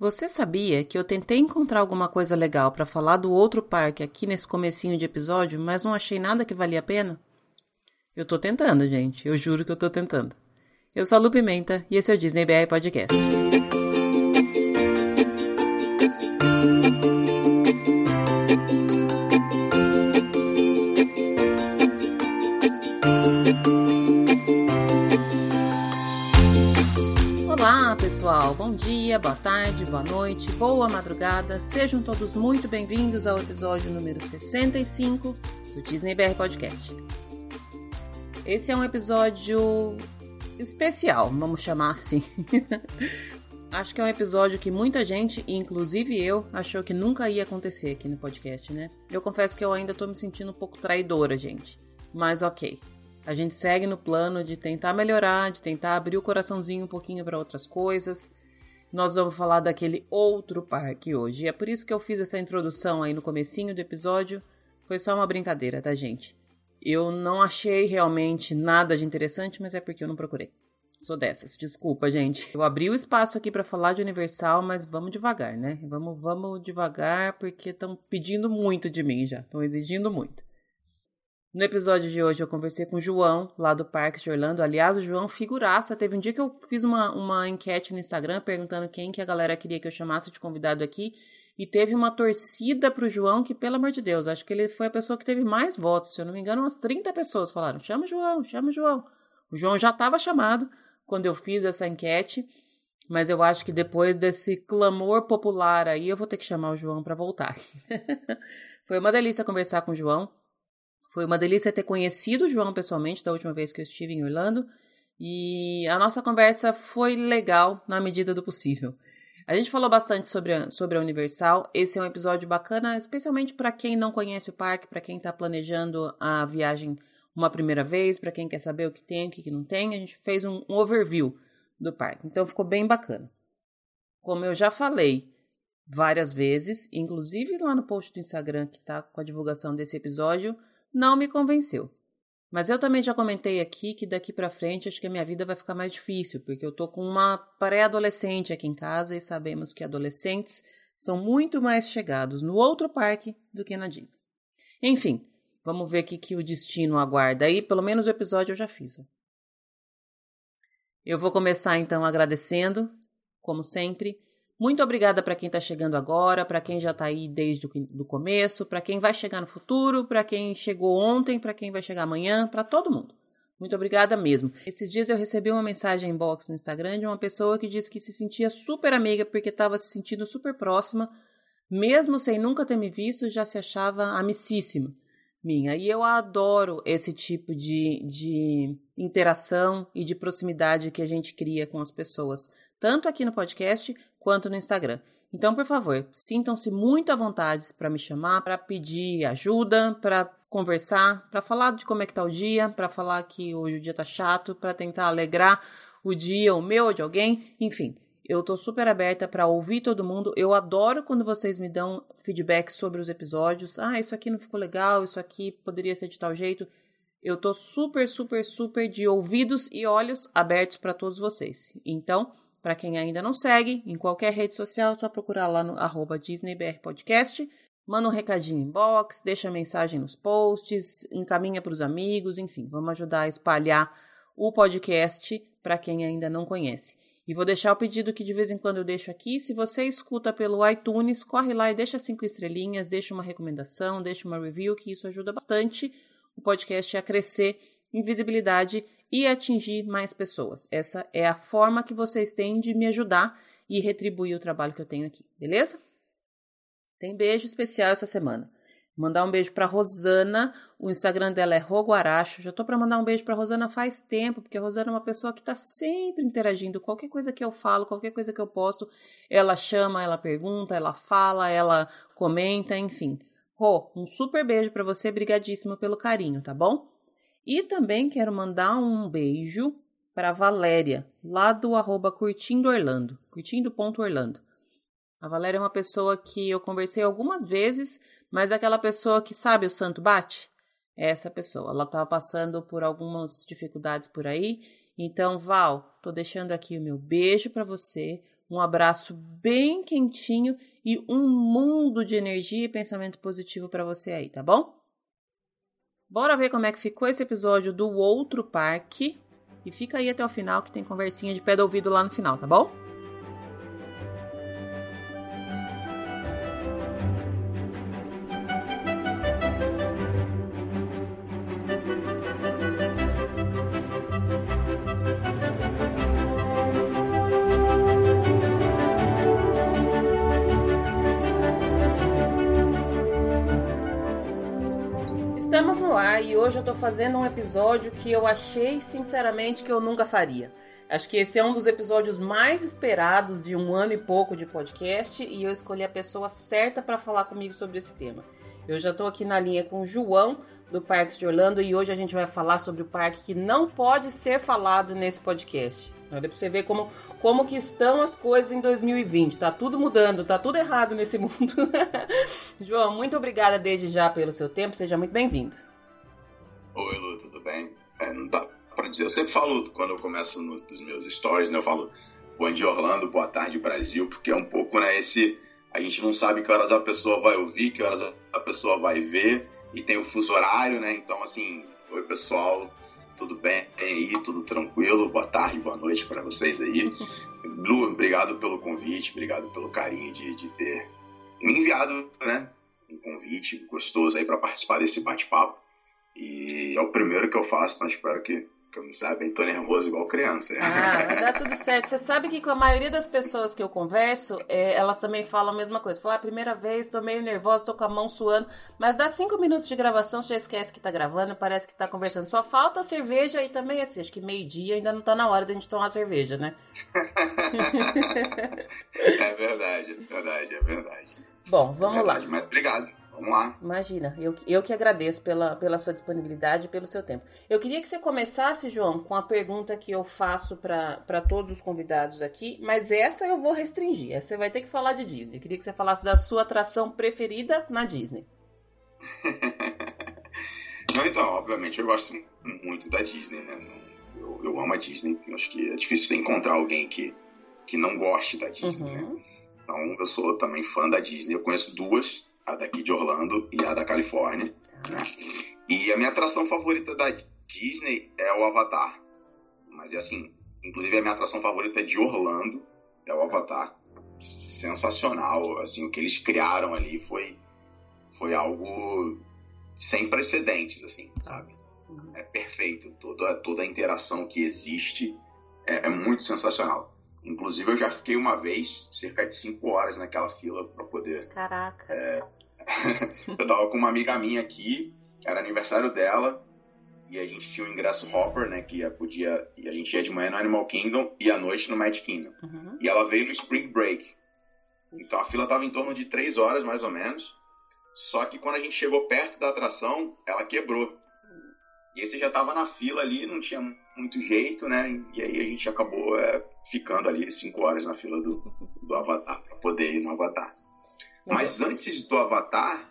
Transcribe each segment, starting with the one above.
Você sabia que eu tentei encontrar alguma coisa legal para falar do outro parque aqui nesse comecinho de episódio, mas não achei nada que valia a pena? Eu tô tentando, gente. Eu juro que eu tô tentando. Eu sou a Lu Pimenta e esse é o Disney BR Podcast. Bom dia, boa tarde, boa noite, boa madrugada. Sejam todos muito bem-vindos ao episódio número 65 do Disney BR Podcast. Esse é um episódio especial, vamos chamar assim. Acho que é um episódio que muita gente, inclusive eu, achou que nunca ia acontecer aqui no podcast, né? Eu confesso que eu ainda tô me sentindo um pouco traidora, gente. Mas ok. A gente segue no plano de tentar melhorar, de tentar abrir o coraçãozinho um pouquinho para outras coisas. Nós vamos falar daquele outro parque hoje. E é por isso que eu fiz essa introdução aí no comecinho do episódio. Foi só uma brincadeira, tá, gente? Eu não achei realmente nada de interessante, mas é porque eu não procurei. Sou dessas. Desculpa, gente. Eu abri o espaço aqui para falar de Universal, mas vamos devagar, né? Vamos, vamos devagar porque estão pedindo muito de mim já. Estão exigindo muito. No episódio de hoje eu conversei com o João, lá do Parque de Orlando. Aliás, o João figuraça. Teve um dia que eu fiz uma, uma enquete no Instagram perguntando quem que a galera queria que eu chamasse de convidado aqui. E teve uma torcida pro João que, pelo amor de Deus, acho que ele foi a pessoa que teve mais votos. Se eu não me engano, umas 30 pessoas falaram: chama o João, chama o João. O João já estava chamado quando eu fiz essa enquete. Mas eu acho que depois desse clamor popular aí, eu vou ter que chamar o João para voltar. foi uma delícia conversar com o João. Foi uma delícia ter conhecido o João pessoalmente da última vez que eu estive em Orlando. E a nossa conversa foi legal na medida do possível. A gente falou bastante sobre a, sobre a Universal. Esse é um episódio bacana, especialmente para quem não conhece o parque, para quem está planejando a viagem uma primeira vez, para quem quer saber o que tem, o que não tem. A gente fez um, overview do parque, então ficou bem bacana. Como eu já falei várias vezes, inclusive lá no post do Instagram que está com a divulgação desse episódio, não me convenceu. Mas eu também já comentei aqui que daqui para frente acho que a minha vida vai ficar mais difícil, porque eu tô com uma pré-adolescente aqui em casa e sabemos que adolescentes são muito mais chegados no outro parque do que na Disney. Enfim, vamos ver o que, que o destino aguarda aí, pelo menos o episódio eu já fiz. Eu vou começar então agradecendo, como sempre, muito obrigada para quem está chegando agora, para quem já está aí desde o começo, para quem vai chegar no futuro, para quem chegou ontem, para quem vai chegar amanhã, para todo mundo. Muito obrigada mesmo. Esses dias eu recebi uma mensagem inbox no Instagram de uma pessoa que disse que se sentia super amiga porque estava se sentindo super próxima, mesmo sem nunca ter me visto, já se achava amicíssima minha. E eu adoro esse tipo de, de interação e de proximidade que a gente cria com as pessoas, tanto aqui no podcast quanto no Instagram. Então, por favor, sintam-se muito à vontade para me chamar, para pedir ajuda, para conversar, para falar de como é que tá o dia, para falar que hoje o dia tá chato, para tentar alegrar o dia, o meu ou de alguém, enfim. Eu tô super aberta para ouvir todo mundo. Eu adoro quando vocês me dão feedback sobre os episódios. Ah, isso aqui não ficou legal, isso aqui poderia ser de tal jeito. Eu tô super, super, super de ouvidos e olhos abertos para todos vocês. Então, para quem ainda não segue, em qualquer rede social, é só procurar lá no arroba DisneyBRPodcast. Manda um recadinho em box, deixa mensagem nos posts, encaminha para os amigos, enfim, vamos ajudar a espalhar o podcast para quem ainda não conhece. E vou deixar o pedido que de vez em quando eu deixo aqui. Se você escuta pelo iTunes, corre lá e deixa cinco estrelinhas, deixa uma recomendação, deixa uma review, que isso ajuda bastante o podcast a crescer em visibilidade e atingir mais pessoas. Essa é a forma que vocês têm de me ajudar e retribuir o trabalho que eu tenho aqui, beleza? Tem beijo especial essa semana. Mandar um beijo para Rosana, o Instagram dela é Roguaracho. Já tô para mandar um beijo para Rosana faz tempo, porque a Rosana é uma pessoa que tá sempre interagindo. Qualquer coisa que eu falo, qualquer coisa que eu posto, ela chama, ela pergunta, ela fala, ela comenta, enfim. Rô, um super beijo para você, brigadíssimo pelo carinho, tá bom? E também quero mandar um beijo para Valéria, lá do arroba curtindo Orlando, curtindo.orlando. A Valéria é uma pessoa que eu conversei algumas vezes, mas é aquela pessoa que sabe o santo bate? É essa pessoa. Ela estava passando por algumas dificuldades por aí. Então, Val, tô deixando aqui o meu beijo para você, Um abraço bem quentinho e um mundo de energia e pensamento positivo para você aí, tá bom? Bora ver como é que ficou esse episódio do outro parque. E fica aí até o final que tem conversinha de pé do ouvido lá no final, tá bom? Estamos no ar e hoje eu tô fazendo um episódio que eu achei sinceramente que eu nunca faria. Acho que esse é um dos episódios mais esperados de um ano e pouco de podcast e eu escolhi a pessoa certa para falar comigo sobre esse tema. Eu já tô aqui na linha com o João do Parques de Orlando e hoje a gente vai falar sobre o parque que não pode ser falado nesse podcast. Olha pra você ver como, como que estão as coisas em 2020. Tá tudo mudando, tá tudo errado nesse mundo. João, muito obrigada desde já pelo seu tempo. Seja muito bem-vindo. Oi, Lu, tudo bem? É, não dá pra dizer. Eu sempre falo, quando eu começo nos meus stories, né? Eu falo bom dia, Orlando, boa tarde, Brasil, porque é um pouco, né? Esse. A gente não sabe que horas a pessoa vai ouvir, que horas a pessoa vai ver, e tem o fuso horário, né? Então, assim, oi, pessoal tudo bem aí, tudo tranquilo. Boa tarde, boa noite para vocês aí. Lu, obrigado pelo convite, obrigado pelo carinho de, de ter me enviado, né? Um convite gostoso aí para participar desse bate-papo. E é o primeiro que eu faço, então espero que que eu não sabe, tô nervoso igual criança. Ah, vai dar tudo certo. Você sabe que com a maioria das pessoas que eu converso, é, elas também falam a mesma coisa. Falar, ah, primeira vez, tô meio nervosa, tô com a mão suando. Mas dá cinco minutos de gravação, você já esquece que tá gravando, parece que tá conversando. Só falta cerveja e também, assim, acho que meio-dia ainda não tá na hora da gente tomar cerveja, né? é verdade, é verdade, é verdade. Bom, vamos é verdade, lá. Mas obrigado. Vamos lá. Imagina, eu, eu que agradeço pela, pela sua disponibilidade e pelo seu tempo. Eu queria que você começasse, João, com a pergunta que eu faço para todos os convidados aqui, mas essa eu vou restringir. Essa você vai ter que falar de Disney. Eu queria que você falasse da sua atração preferida na Disney. Não, então, obviamente eu gosto muito da Disney, né? Eu, eu amo a Disney. Eu acho que é difícil você encontrar alguém que, que não goste da Disney, né? uhum. né? Então eu sou também fã da Disney. Eu conheço duas a daqui de Orlando e a da Califórnia. Né? E a minha atração favorita da Disney é o Avatar. Mas é assim, inclusive a minha atração favorita de Orlando é o Avatar. Sensacional, assim, o que eles criaram ali foi foi algo sem precedentes, assim, sabe? Uhum. É perfeito, toda toda a interação que existe é, é muito sensacional. Inclusive, eu já fiquei uma vez, cerca de 5 horas naquela fila para poder. Caraca! É... eu tava com uma amiga minha aqui, era aniversário dela, e a gente tinha o ingresso Hopper, né? Que podia. E a gente ia de manhã no Animal Kingdom e à noite no Magic Kingdom. Uhum. E ela veio no Spring Break. Então a fila tava em torno de 3 horas, mais ou menos. Só que quando a gente chegou perto da atração, ela quebrou. E aí você já tava na fila ali, não tinha muito jeito, né? E aí a gente acabou é, ficando ali cinco horas na fila do, do Avatar, para poder ir no Avatar. Mas, antes do Avatar,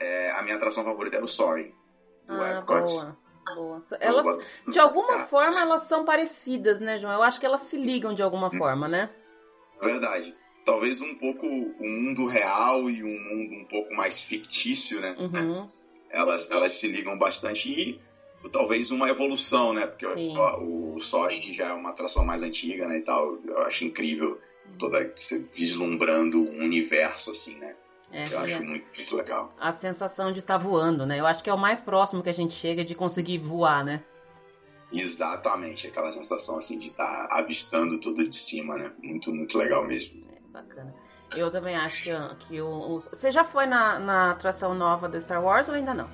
é, a minha atração favorita era o Sorry, do ah, Epcot. Boa. Boa. Elas, de alguma forma, elas são parecidas, né, João? Eu acho que elas se ligam de alguma hum. forma, né? Verdade. Talvez um pouco o mundo real e um mundo um pouco mais fictício, né? Uhum. Elas, elas se ligam bastante. E talvez uma evolução, né? Porque o, o Soaring já é uma atração mais antiga, né, e tal. Eu acho incrível toda você vislumbrando um universo assim, né? É, eu acho é. muito, muito legal. A sensação de estar tá voando, né? Eu acho que é o mais próximo que a gente chega de conseguir voar, né? Exatamente, aquela sensação assim de estar tá avistando tudo de cima, né? Muito, muito legal mesmo. É, bacana. Eu também acho que, que o, o... Você já foi na, na atração nova da Star Wars ou ainda não?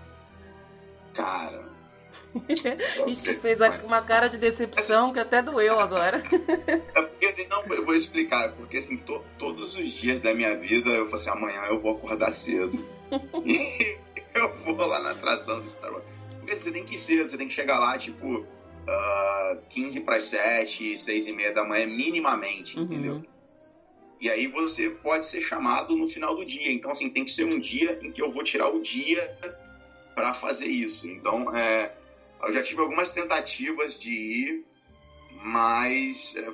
Cara, Ixi, fez uma cara de decepção que até doeu agora. É porque assim, não, eu vou explicar, porque assim, to, todos os dias da minha vida eu falo assim, amanhã eu vou acordar cedo. e eu vou lá na atração do Star Wars. Porque você tem que ir cedo, você tem que chegar lá, tipo, uh, 15 para as 7, 6 e meia da manhã, minimamente, uhum. entendeu? E aí você pode ser chamado no final do dia. Então, assim, tem que ser um dia em que eu vou tirar o dia para fazer isso. Então, é, eu já tive algumas tentativas de ir, mas é,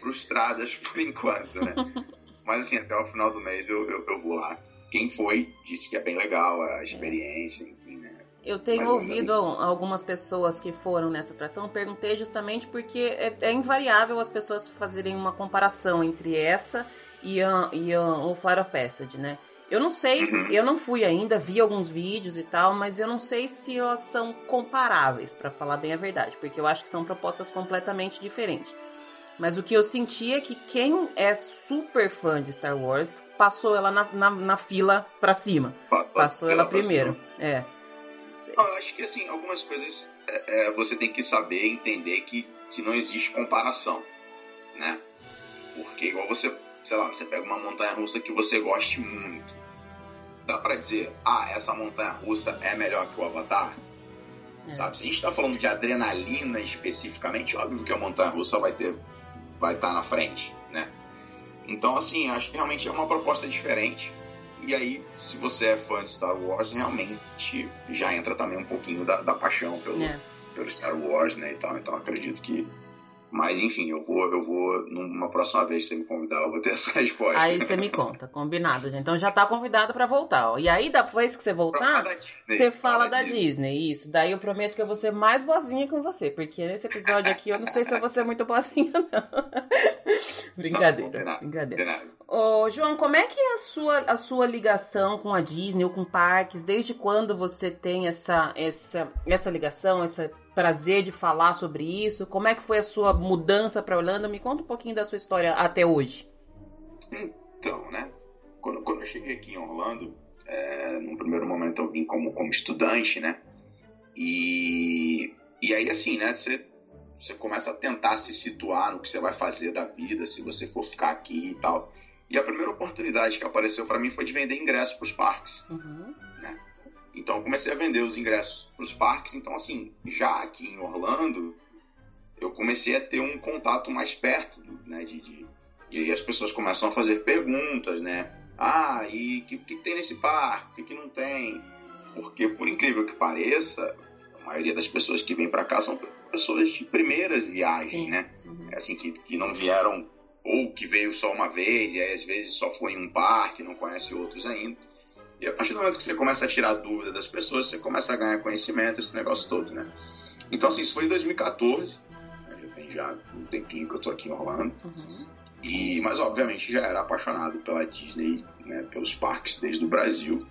frustradas por enquanto, né? Mas assim, até o final do mês eu, eu, eu, vou lá. Quem foi disse que é bem legal a experiência, enfim, né? Eu tenho ouvido algumas pessoas que foram nessa atração, perguntei justamente porque é, é, invariável as pessoas fazerem uma comparação entre essa e, a, e a, o Fire of Passage, né? Eu não sei, se, uhum. eu não fui ainda, vi alguns vídeos e tal, mas eu não sei se elas são comparáveis, para falar bem a verdade, porque eu acho que são propostas completamente diferentes. Mas o que eu senti é que quem é super fã de Star Wars passou ela na, na, na fila pra cima. passou ela primeiro. É. Não, eu acho que assim, algumas coisas é, é, você tem que saber entender que, que não existe comparação, né? Porque igual você, sei lá, você pega uma montanha russa que você goste muito. Dá pra dizer, ah, essa montanha russa é melhor que o Avatar? É. Sabe? Se a gente tá falando de adrenalina especificamente, óbvio que a montanha russa vai ter vai estar tá na frente, né? Então, assim, acho que realmente é uma proposta diferente. E aí, se você é fã de Star Wars, realmente já entra também um pouquinho da, da paixão pelo, é. pelo Star Wars, né? E tal. Então, acredito que mas enfim, eu vou, eu vou, numa próxima vez que você me convidar, eu vou ter essa resposta. Aí você me conta, combinado, gente. Então já tá convidado para voltar. Ó. E aí, depois que você voltar, você fala da Disney. Disney. Isso. Daí eu prometo que eu vou ser mais boazinha com você. Porque nesse episódio aqui eu não sei se eu vou ser muito boazinha, não. brincadeira, não, brincadeira. Ô, João, como é que é a sua, a sua ligação com a Disney ou com parques? Desde quando você tem essa, essa, essa ligação, essa prazer de falar sobre isso? Como é que foi a sua mudança para Orlando? Me conta um pouquinho da sua história até hoje. Então, né? Quando, quando eu cheguei aqui em Orlando, é, no primeiro momento eu vim como, como estudante, né? E, e aí, assim, né? Você, você começa a tentar se situar no que você vai fazer da vida, se você for ficar aqui e tal. E a primeira oportunidade que apareceu para mim foi de vender ingressos para os parques. Uhum. Né? Então comecei a vender os ingressos para os parques. Então, assim, já aqui em Orlando, eu comecei a ter um contato mais perto, né? De, de, e aí as pessoas começam a fazer perguntas, né? Ah, e o que, que, tem nesse parque? O que, que não tem? Porque, por incrível que pareça, a maioria das pessoas que vêm para cá são pessoas de primeira viagem, Sim. né? Uhum. É assim, que, que não vieram ou que veio só uma vez e aí às vezes só foi em um parque, não conhece outros ainda. E a partir do momento que você começa a tirar dúvida das pessoas, você começa a ganhar conhecimento, esse negócio todo, né? Então, assim, isso foi em 2014, né? já tem já um tempinho que eu tô aqui em Orlando. Uhum. E, mas, obviamente, já era apaixonado pela Disney, né, pelos parques desde o Brasil.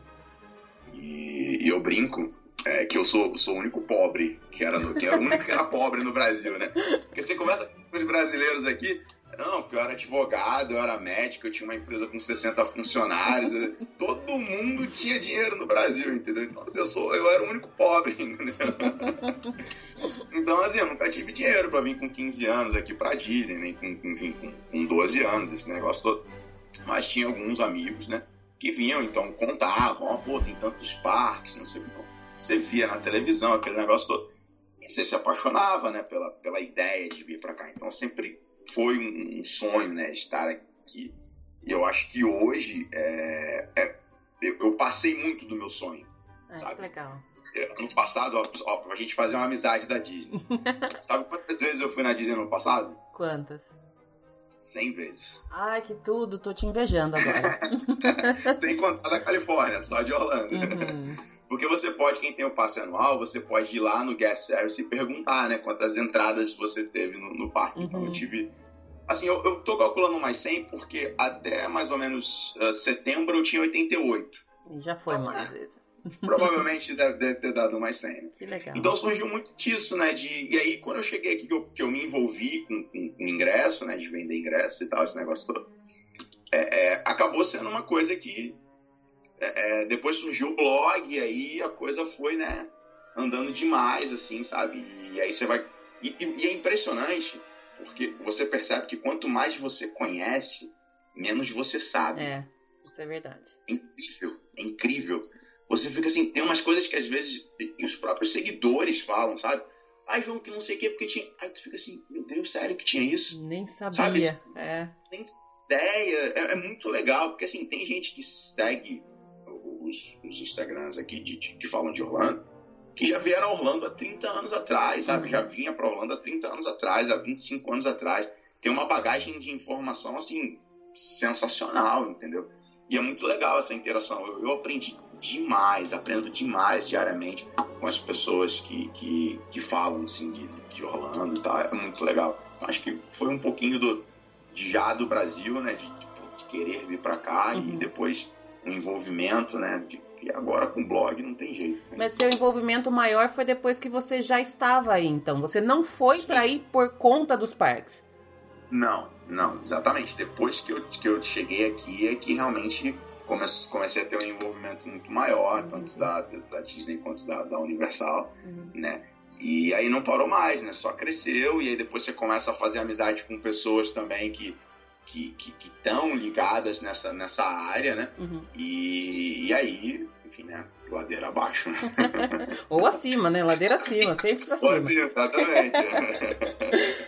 E, e eu brinco é, que eu sou, sou o único pobre, que era, no, que era o único que era pobre no Brasil, né? Porque você conversa com os brasileiros aqui, não, porque eu era advogado, eu era médico, eu tinha uma empresa com 60 funcionários. todo mundo tinha dinheiro no Brasil, entendeu? Então, assim, eu, sou, eu era o único pobre, entendeu? então, assim, eu nunca tive dinheiro para vir com 15 anos aqui pra Disney, nem com, enfim, com, com 12 anos, esse negócio todo. Mas tinha alguns amigos, né? Que vinham, então, contavam, ó, oh, pô, tem tantos parques, não sei o que. Você via na televisão aquele negócio todo. Você se apaixonava, né, pela, pela ideia de vir para cá. Então, sempre foi um sonho, né, estar aqui. E eu acho que hoje é, é eu, eu, passei muito do meu sonho. É, sabe? legal. É, ano passado, ó, a gente fazer uma amizade da Disney. sabe quantas vezes eu fui na Disney no passado? Quantas? 100 vezes. Ai, que tudo, tô te invejando agora. Sem contar da Califórnia, só de Orlando. Uhum. Porque você pode, quem tem o passe anual, você pode ir lá no Gas Service e perguntar, né, quantas entradas você teve no, no parque. Uhum. Então eu uhum. tive. Assim, eu, eu tô calculando mais 100 porque até mais ou menos uh, setembro eu tinha 88. E já foi então, mais vezes. Provavelmente deve, deve, ter dado mais 100. Né? Que legal. Então surgiu muito disso, né? De, e aí, quando eu cheguei aqui, que eu, que eu me envolvi com, com, com ingresso, né? De vender ingresso e tal, esse negócio todo. É, é, acabou sendo uma coisa que é, depois surgiu o blog e aí a coisa foi, né, andando demais, assim, sabe? E aí você vai. E, e, é impressionante, porque você percebe que quanto mais você conhece, menos você sabe. É, isso é verdade. É incrível, é incrível. Você fica assim, tem umas coisas que às vezes os próprios seguidores falam, sabe? Ai, João, que não sei o que, porque tinha. Aí tu fica assim, meu Deus, sério que tinha isso? Nem sabia. Sabe? É. Nem ideia. É, é muito legal, porque assim, tem gente que segue os, os Instagrams aqui de, de, que falam de Orlando, que já vieram a Orlando há 30 anos atrás, sabe? Já vinha para Orlando há 30 anos atrás, há 25 anos atrás. tem uma bagagem de informação, assim, sensacional, entendeu? E é muito legal essa interação. Eu, eu aprendi demais, aprendo demais diariamente com as pessoas que, que, que falam, assim, de, de Orlando, tá? É muito legal. Então, acho que foi um pouquinho do, de já do Brasil, né? De, de, de querer vir para cá uhum. e depois um envolvimento, né? De, e agora com blog não tem jeito. Né? Mas seu envolvimento maior foi depois que você já estava aí, então. Você não foi para ir por conta dos parques. Não, não, exatamente. Depois que eu, que eu cheguei aqui é que realmente comecei, comecei a ter um envolvimento muito maior, uhum. tanto da, da Disney quanto da, da Universal, uhum. né? E aí não parou mais, né? Só cresceu e aí depois você começa a fazer amizade com pessoas também que que estão ligadas nessa, nessa área, né? Uhum. E, e aí enfim, né? Ladeira abaixo. Né? Ou acima, né? Ladeira acima, sempre pra cima. Ou acima, exatamente.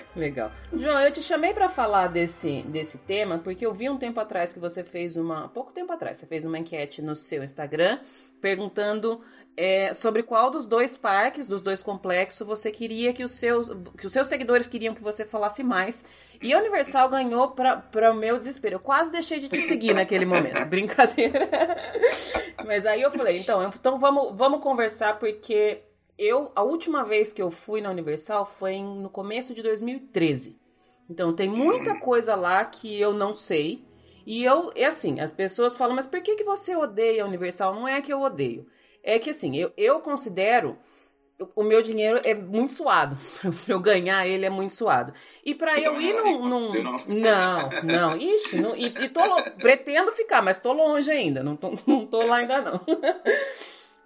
Legal. João, eu te chamei para falar desse, desse tema porque eu vi um tempo atrás que você fez uma. Pouco tempo atrás, você fez uma enquete no seu Instagram perguntando é, sobre qual dos dois parques, dos dois complexos, você queria que os seus, que os seus seguidores queriam que você falasse mais. E a Universal ganhou para o meu desespero. Eu quase deixei de te seguir naquele momento. Brincadeira. Mas aí eu falei, então, então vamos, vamos conversar, porque eu a última vez que eu fui na Universal foi no começo de 2013. Então tem muita coisa lá que eu não sei. E eu, é assim, as pessoas falam, mas por que, que você odeia a Universal? Não é que eu odeio. É que assim, eu, eu considero o meu dinheiro é muito suado. para eu ganhar ele é muito suado. E para eu ir num, num. Não, não. Ixi, não, e, e tô, pretendo ficar, mas tô longe ainda. Não tô, não tô lá ainda não.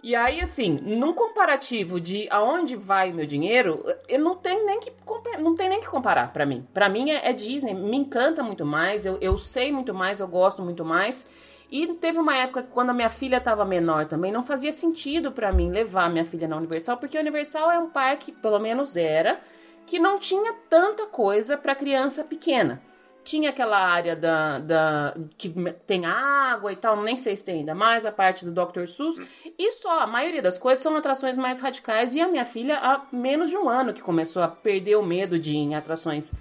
E aí, assim, num comparativo de aonde vai o meu dinheiro, eu não tenho nem que, não tem nem que comparar para mim. Para mim é, é, Disney, me encanta muito mais, eu, eu sei muito mais, eu gosto muito mais. E teve uma época que quando a minha filha estava menor também, não fazia sentido para mim levar minha filha na Universal, porque a Universal é um parque, pelo menos era, que não tinha tanta coisa para criança pequena tinha aquela área da, da que tem água e tal, nem sei se tem ainda mais, a parte do Dr. Seuss. E só, a maioria das coisas são atrações mais radicais. E a minha filha, há menos de um ano que começou a perder o medo de ir em atrações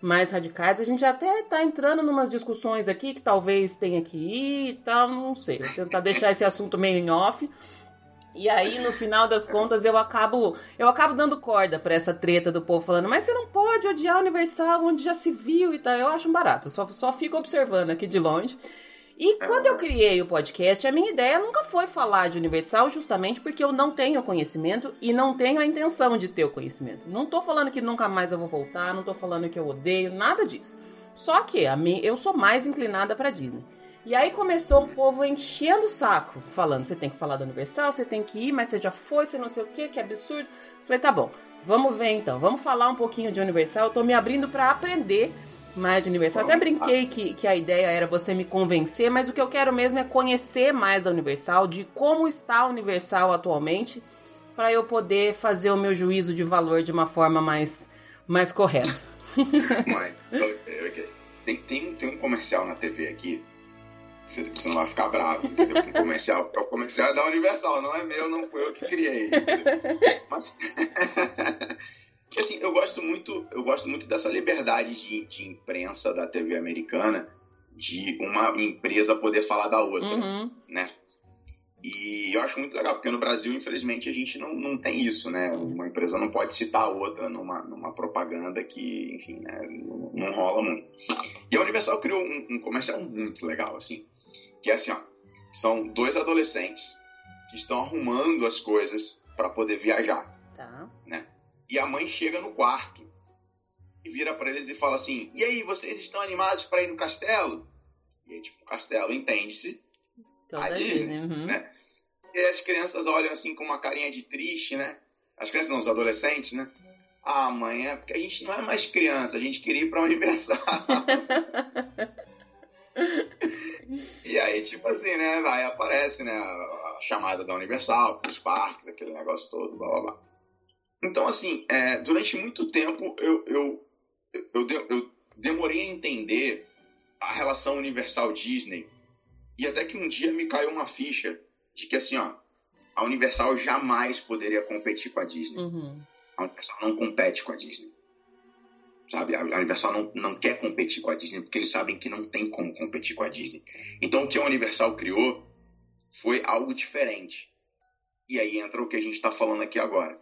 mais radicais. A gente até tá entrando numas discussões aqui que talvez tenha que ir e tal, não sei. Vou tentar deixar esse assunto meio em off. E aí, no final das contas, eu acabo eu acabo dando corda para essa treta do povo falando, mas você não pode odiar a Universal onde já se viu e tal. Eu acho um barato, eu só, só fico observando aqui de longe. E quando eu criei o podcast, a minha ideia nunca foi falar de Universal, justamente porque eu não tenho conhecimento e não tenho a intenção de ter o conhecimento. Não tô falando que nunca mais eu vou voltar, não tô falando que eu odeio, nada disso. Só que a mim, eu sou mais inclinada para Disney. E aí começou o povo enchendo o saco, falando: você tem que falar da Universal, você tem que ir, mas você já foi, você não sei o que, que absurdo. Falei: tá bom, vamos ver então, vamos falar um pouquinho de Universal. Eu tô me abrindo para aprender mais de Universal. Até brinquei que, que a ideia era você me convencer, mas o que eu quero mesmo é conhecer mais da Universal, de como está a Universal atualmente, para eu poder fazer o meu juízo de valor de uma forma mais, mais correta. Tem, tem, tem um comercial na TV aqui você, você, não vai ficar bravo, entendeu? Com o comercial, o comercial é da Universal, não é meu, não foi eu que criei. Entendeu? Mas assim, eu gosto muito, eu gosto muito dessa liberdade de, de, imprensa da TV americana, de uma empresa poder falar da outra, uhum. né? E eu acho muito legal, porque no Brasil, infelizmente, a gente não, não tem isso, né? Uma empresa não pode citar a outra numa, numa propaganda que, enfim, né? não, não rola muito. E a Universal criou um, um comercial muito legal, assim que é assim, ó, são dois adolescentes que estão arrumando as coisas para poder viajar. E a mãe chega no quarto e vira para eles e fala assim: "E aí, vocês estão animados para ir no castelo?" E aí, tipo, o castelo entende-se a Disney, uhum. né? E as crianças olham assim com uma carinha de triste, né? As crianças não, os adolescentes, né? Ah, mãe, é porque a gente não é mais criança, a gente queria ir para o aniversário. e aí, tipo assim, né? Aí aparece, né? A, chamada da Universal, os parques, aquele negócio todo, blá blá blá. Então, assim, é, durante muito tempo eu, eu, eu, eu, demorei a entender a relação Universal-Disney. E até que um dia me caiu uma ficha de que, assim, ó, a Universal jamais poderia competir com a Disney. Uhum. A Universal não compete com a Disney. sabe? A Universal não, não quer competir com a Disney porque eles sabem que não tem como competir com a Disney. Então o que a Universal criou foi algo diferente. E aí entra o que a gente está falando aqui agora.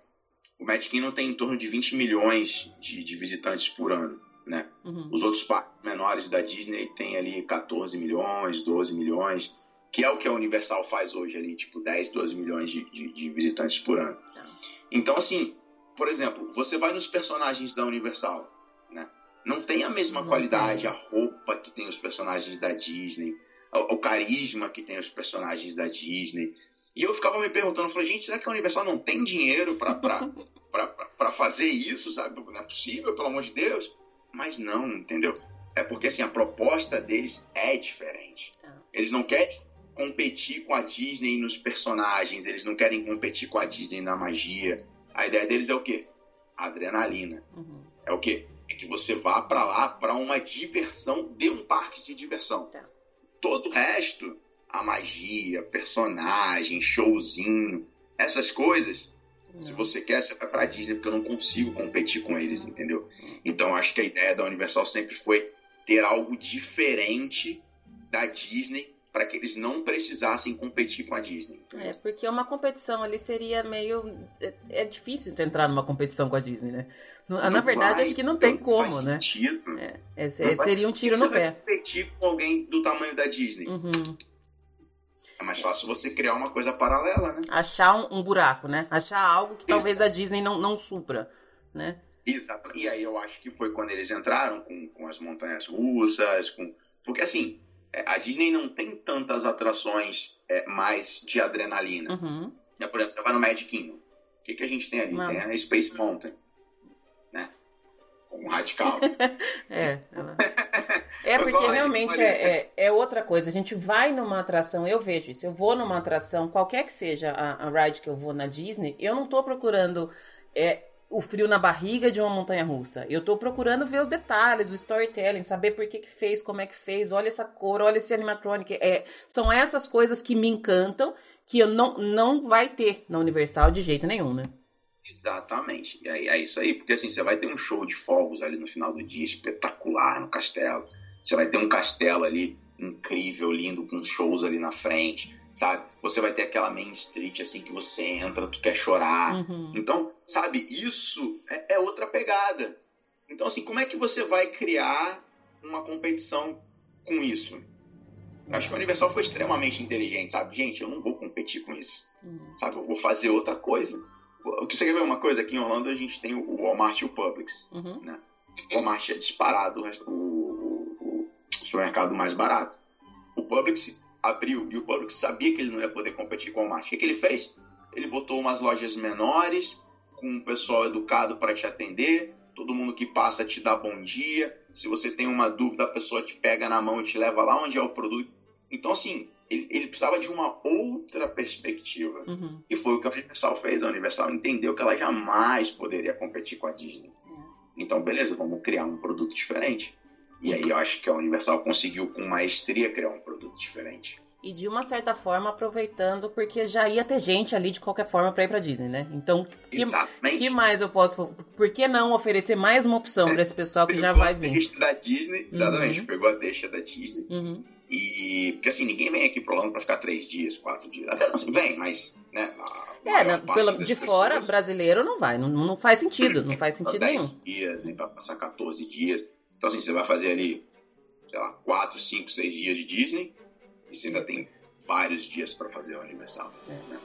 O Magic Kingdom tem em torno de 20 milhões de, de visitantes por ano, né? Uhum. Os outros parques menores da Disney tem ali 14 milhões, 12 milhões, que é o que a Universal faz hoje ali, tipo 10, 12 milhões de, de, de visitantes por ano. Tá. Então, assim, por exemplo, você vai nos personagens da Universal, né? Não tem a mesma Não qualidade, tem. a roupa que tem os personagens da Disney, o, o, carisma que tem os personagens da Disney. E eu ficava me perguntando, falei, gente, será que a Universal não tem dinheiro para fazer isso, sabe? Não é possível, pelo amor de Deus. Mas não, entendeu? É porque assim, a proposta deles é diferente. Tá. Eles não querem competir com a Disney nos personagens, eles não querem competir com a Disney na magia. A ideia deles é o quê? Adrenalina. Uhum. É o quê? É que você vá para lá para uma diversão de um parque de diversão. Tá. Todo o resto, a magia, personagem, showzinho, essas coisas, não. se você quer, você vai pra Disney, porque eu não consigo competir com eles, entendeu? Uhum. Então acho que a ideia da Universal sempre foi ter algo diferente da Disney para que eles não precisassem competir com a Disney. É, porque uma competição ali seria meio. É, é difícil entrar numa competição com a Disney, né? Não Na verdade, vai, acho que não tem como, né? Sentido. É, é, seria um tiro no pé. competir com alguém do tamanho da Disney. Uhum. É mais fácil você criar uma coisa paralela, né? Achar um, um buraco, né? Achar algo que talvez a Disney não, não supra, né? Exato. E aí eu acho que foi quando eles entraram com, com as montanhas russas, com. Porque assim, é, a Disney não tem tantas atrações é, mais de adrenalina. Uhum. Né, por exemplo, você vai no Magic Kingdom. O que, que a gente tem ali? Não. Tem a Space Mountain. Né? Um radical. é, ela... É porque realmente é, é, é, outra coisa. A gente vai numa atração, eu vejo isso. Eu vou numa atração, qualquer que seja a, a ride que eu vou na Disney, eu não tô procurando é, o frio na barriga de uma montanha russa. Eu tô procurando ver os detalhes, o storytelling, saber por que que fez, como é que fez, olha essa cor, olha esse animatronic. É, são essas coisas que me encantam, que eu não, não vai ter na Universal de jeito nenhum, né? Exatamente. E aí, é isso aí, porque assim, você vai ter um show de fogos ali no final do dia, espetacular no castelo. Você vai ter um castelo ali incrível, lindo, com shows ali na frente sabe? Você vai ter aquela main street assim que você entra, tu quer chorar. Uhum. Então, sabe, isso é, é, outra pegada. Então, assim, como é que você vai criar uma competição com isso? Acho que a Universal foi extremamente inteligente, sabe? Gente, eu não vou competir com isso, uhum. sabe? Eu vou fazer outra coisa. Você quer ver uma coisa? Aqui em Orlando a gente tem o Walmart e o Publix, uhum. né? O Walmart é disparado o, o, o supermercado mais barato. O Publix abriu e o Publix sabia que ele não ia poder competir com o Walmart. O que, que ele fez? Ele botou umas lojas menores, com um pessoal educado para te atender, todo mundo que passa te dá bom dia. Se você tem uma dúvida, a pessoa te pega na mão e te leva lá onde é o produto. Então, assim, ele, ele precisava de uma outra perspectiva. Uhum. E foi o que a Universal fez. A Universal entendeu que ela jamais poderia competir com a Disney. Uhum. Então, beleza, vamos criar um produto diferente. E aí eu acho que a Universal conseguiu com maestria criar um produto diferente. E de uma certa forma aproveitando, porque já ia ter gente ali de qualquer forma para ir pra Disney, né? Então, que, que mais eu posso. Por que não oferecer mais uma opção é, para esse pessoal que já vai vir? Pegou a da Disney, exatamente, uhum. pegou a deixa da Disney. Uhum. E. Porque assim, ninguém vem aqui pro Orlando pra ficar três dias, quatro dias. Até assim, vem, mas. Né, é, não, pela, de pessoas, fora, brasileiro não vai. Não, não faz sentido, não faz sentido nenhum. dias, vem pra passar 14 dias. Então, assim, você vai fazer ali, sei lá, 4, 5, 6 dias de Disney e você ainda tem vários dias para fazer o aniversário. É. Né?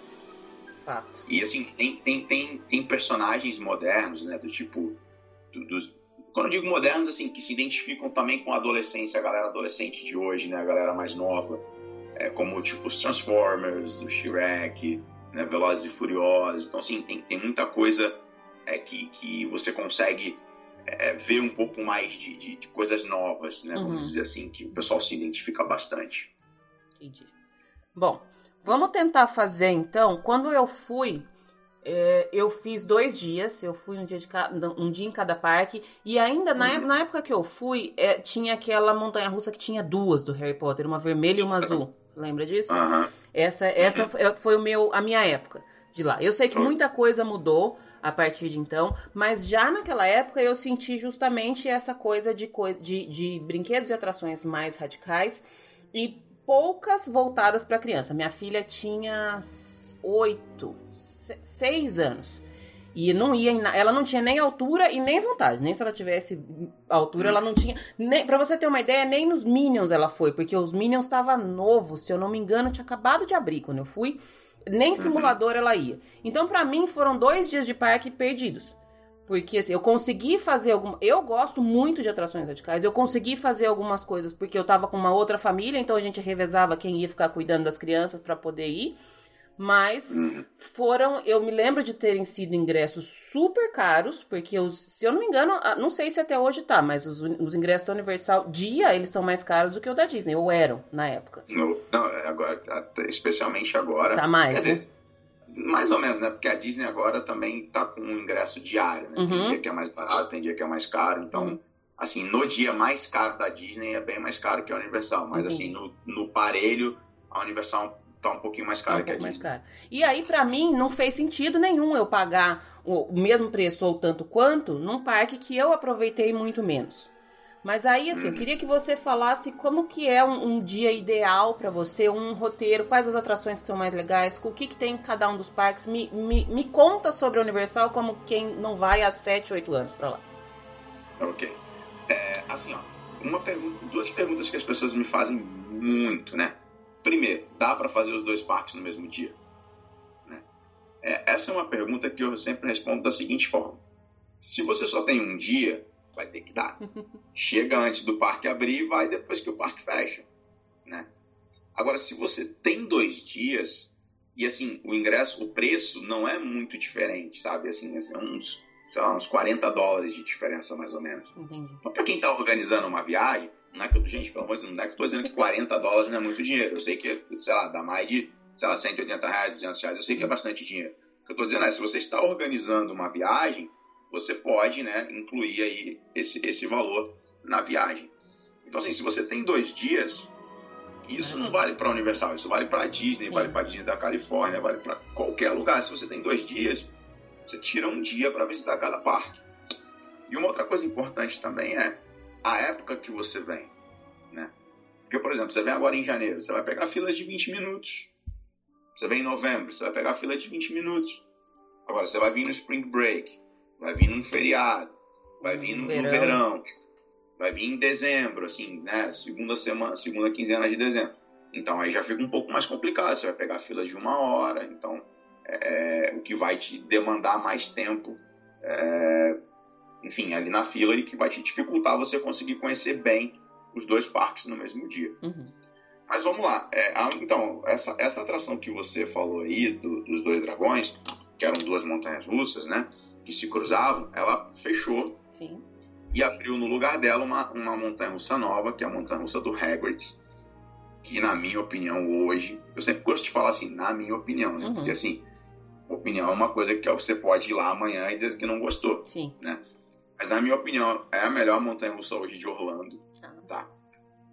Fato. E, assim, tem, tem, tem, tem personagens modernos, né, do tipo... Do, dos, quando eu digo modernos, assim, que se identificam também com a adolescência, a galera adolescente de hoje, né, a galera mais nova, é, como, tipo, os Transformers, o Shrek, né, Velozes e Furiosos. Então, assim, tem, tem muita coisa é, que, que você consegue é, ver um pouco mais de, de, de coisas novas, né? Vamos uhum. dizer assim, que o pessoal se identifica bastante. Entendi. Bom, vamos tentar fazer então. Quando eu fui, é, eu fiz dois dias, eu fui um dia, de um dia em cada parque, e ainda na, uhum. na época que eu fui, é, tinha aquela montanha russa que tinha duas do Harry Potter, uma vermelha e uma azul. Lembra disso? Uhum. Essa, essa foi o meu, a minha época. de lá. Eu sei que muita coisa mudou a partir de então, mas já naquela época eu senti justamente essa coisa de, de, de brinquedos e atrações mais radicais e poucas voltadas para criança. Minha filha tinha oito, seis anos. E não ia, ela não tinha nem altura e nem vontade. Nem se ela tivesse altura, ela não tinha. Nem, pra você ter uma ideia, nem nos Minions ela foi, porque os Minions estavam novos, se eu não me engano, tinha acabado de abrir quando eu fui. Nem uhum. simulador ela ia. Então, para mim, foram dois dias de parque perdidos. Porque assim, eu consegui fazer alguma. Eu gosto muito de atrações radicais. Eu consegui fazer algumas coisas porque eu tava com uma outra família, então a gente revezava quem ia ficar cuidando das crianças para poder ir. Mas uhum. foram, eu me lembro de terem sido ingressos super caros, porque os, se eu não me engano, não sei se até hoje tá, mas os, os ingressos da Universal dia, eles são mais caros do que o da Disney, ou eram na época. No, não, é agora, especialmente agora. Tá mais, né? Dizer, mais ou menos, né? Porque a Disney agora também tá com um ingresso diário, né? Tem uhum. dia que é mais barato, tem dia que é mais caro, então... Uhum assim, no dia mais caro da Disney é bem mais caro que a Universal, mas uhum. assim, no, no parelho, a Universal tá um pouquinho mais caro um que a mais caro. E aí, para mim, não fez sentido nenhum eu pagar o mesmo preço ou tanto quanto num parque que eu aproveitei muito menos. Mas aí, assim, eu uhum. queria que você falasse como que é um, um dia ideal para você, um roteiro, quais as atrações que são mais legais, o que, que tem em cada um dos parques. Me, me, me conta sobre a Universal como quem não vai há 7, 8 anos para lá. Ok. É, assim, ó, uma pergunta, duas perguntas que as pessoas me fazem muito, né? Primeiro, dá para fazer os dois parques no mesmo dia? Né? É, essa é uma pergunta que eu sempre respondo da seguinte forma: se você só tem um dia, vai ter que dar. Chega antes do parque abrir e vai depois que o parque fecha. Né? Agora, se você tem dois dias, e assim, o ingresso, o preço não é muito diferente, sabe? Assim, assim uns, sei lá, uns 40 dólares de diferença mais ou menos. Então, para quem está organizando uma viagem, não é que, gente, pelo amor de Deus, não é que eu tô dizendo que 40 dólares não é muito dinheiro. Eu sei que, sei lá, dá mais de, sei lá, 180 reais, 200 reais, eu sei que é bastante dinheiro. O que eu tô dizendo é, se você está organizando uma viagem, você pode, né, incluir aí esse, esse valor na viagem. Então, assim, se você tem dois dias, isso não vale para a Universal, isso vale para a Disney, Sim. vale para a Disney da Califórnia, vale para qualquer lugar. Se você tem dois dias, você tira um dia para visitar cada parque. E uma outra coisa importante também é, a época que você vem, né? Porque, por exemplo, você vem agora em janeiro, você vai pegar fila de 20 minutos. Você vem em novembro, você vai pegar fila de 20 minutos. Agora, você vai vir no Spring Break, vai vir num feriado, vai vir no verão, no verão vai vir em dezembro, assim, né? Segunda semana, segunda quinzena de dezembro. Então aí já fica um pouco mais complicado. Você vai pegar fila de uma hora, então é, o que vai te demandar mais tempo é, enfim, ali na fila e que vai te dificultar você conseguir conhecer bem os dois parques no mesmo dia. Uhum. Mas vamos lá. É, a, então, essa, essa atração que você falou aí, do, dos dois dragões, que eram duas montanhas russas, né? Que se cruzavam, ela fechou. Sim. E abriu no lugar dela uma, uma montanha russa nova, que é a montanha russa do Hagrid. Que, na minha opinião, hoje. Eu sempre gosto de falar assim, na minha opinião, né? Uhum. Porque, assim, opinião é uma coisa que você pode ir lá amanhã e dizer que não gostou. Sim. Né? Mas na minha opinião, é a melhor montanha russa hoje de Orlando, ah. tá?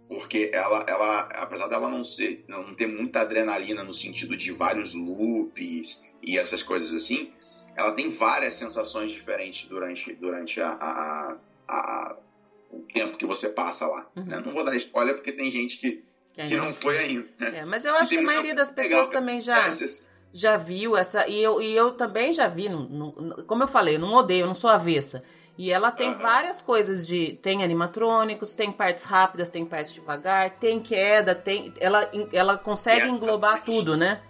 Porque ela, ela, apesar dela não ser, não ter muita adrenalina no sentido de vários loops e essas coisas assim, ela tem várias sensações diferentes durante, durante a, a, a, o tempo que você passa lá. Uhum. Né? Não vou dar spoiler porque tem gente que, que, que não foi ainda. Né? É, mas eu acho que a maioria das pessoas também já, já viu essa. E eu, e eu também já vi, como eu falei, eu não odeio, eu não sou avessa. E ela tem uhum. várias coisas de. Tem animatrônicos, tem partes rápidas, tem partes devagar, tem queda, tem. Ela, ela consegue englobar tudo, né?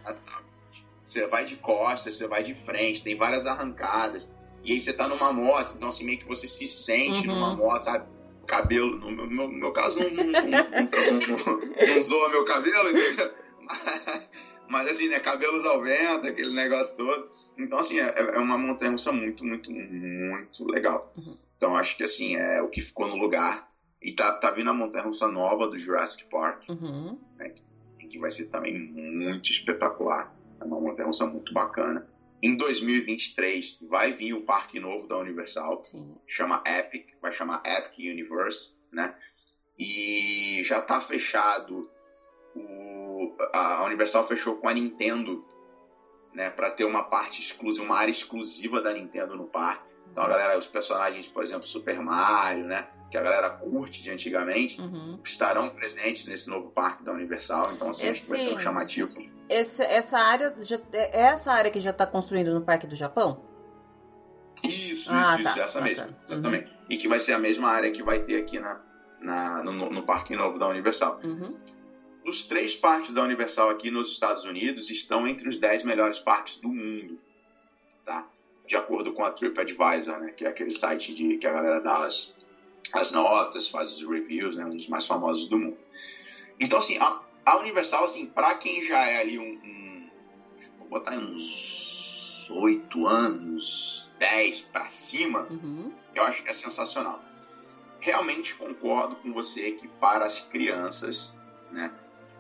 Você vai de costas, você vai de frente, tem várias arrancadas. E aí você tá numa moto, então assim, meio que você se sente uhum. numa moto, sabe? Cabelo, no meu, no meu caso, não, não, não, não, zoa meu cabelo, entendeu? Mas, mas assim, né? Cabelos ao vento, aquele negócio todo. Então, assim, é, é uma montanha russa muito, muito, muito legal. Uhum. Então, acho que, assim, é o que ficou no lugar. E tá, tá vindo a montanha russa nova do Jurassic Park, uhum. né, assim, que vai ser também muito espetacular. É uma montanha russa muito bacana. Em 2023 vai vir o parque novo da Universal, Sim. chama Epic, vai chamar Epic Universe, né? E já tá fechado o, a Universal fechou com a Nintendo né, para ter uma parte exclusiva, uma área exclusiva da Nintendo no parque. Então a galera, os personagens, por exemplo, Super Mario, né, que a galera curte de antigamente, uhum. estarão presentes nesse novo parque da Universal. Então assim, Esse... acho que vai ser um chamativo. Esse, essa área já, é essa área que já está construindo no Parque do Japão? Isso, ah, isso, tá, isso, essa tá, mesma, tá. exatamente. Uhum. E que vai ser a mesma área que vai ter aqui na, na no, no Parque Novo da Universal. Uhum. Os três parques da Universal aqui nos Estados Unidos estão entre os 10 melhores parques do mundo, tá? De acordo com a TripAdvisor, né? Que é aquele site de, que a galera dá as, as notas, faz os reviews, né? Um dos mais famosos do mundo. Então, assim, a, a Universal, assim, para quem já é ali um, um vou botar uns oito anos, 10 para cima, uhum. eu acho que é sensacional. Realmente concordo com você que para as crianças, né?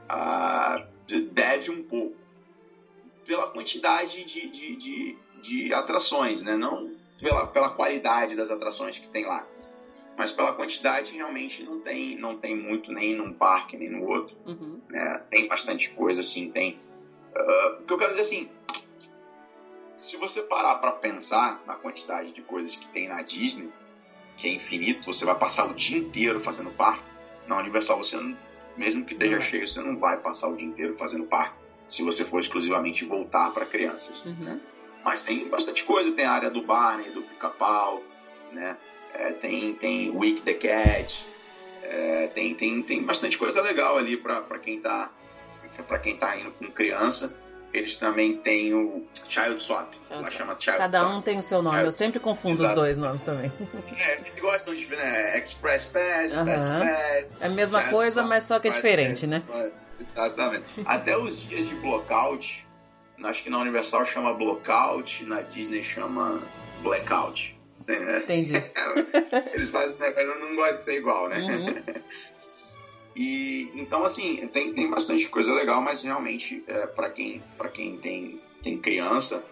Ah, deve um pouco pela quantidade de, de, de, de, atrações, né? não pela, pela qualidade das atrações que tem lá, mas pela quantidade realmente não tem, não tem muito nem num parque nem no outro. Uhum. Né? Tem bastante coisa assim, tem. Uh, o que eu quero dizer assim, se você parar para pensar na quantidade de coisas que tem na Disney, que é infinito, você vai passar o dia inteiro fazendo parque. Na Universal você não mesmo que esteja cheio, você não vai passar o dia inteiro fazendo parque se você for exclusivamente voltar para crianças. Uhum. Né? Mas tem bastante coisa, tem a área do Barney, do Pica-Pau, né? É, tem, tem Week the Cat, é, tem, tem, tem bastante coisa legal ali para quem está para quem tá indo com criança. Eles também têm o Child Swap. Child chama Child Cada Swap. um tem o seu nome. Child... Eu sempre confundo Exato. os dois nomes também. É, eles gostam de né? Express Pass, uh -huh. Fast Pass. É a mesma Child coisa, Swap, mas só que é diferente, né? Exatamente. Até os dias de blockout, acho que na Universal chama blockout, na Disney chama blackout. Entendi. Eles fazem, eu não gosto de ser igual, né? Uhum. E então assim tem, tem bastante coisa legal, mas realmente é, para quem para quem tem tem criança,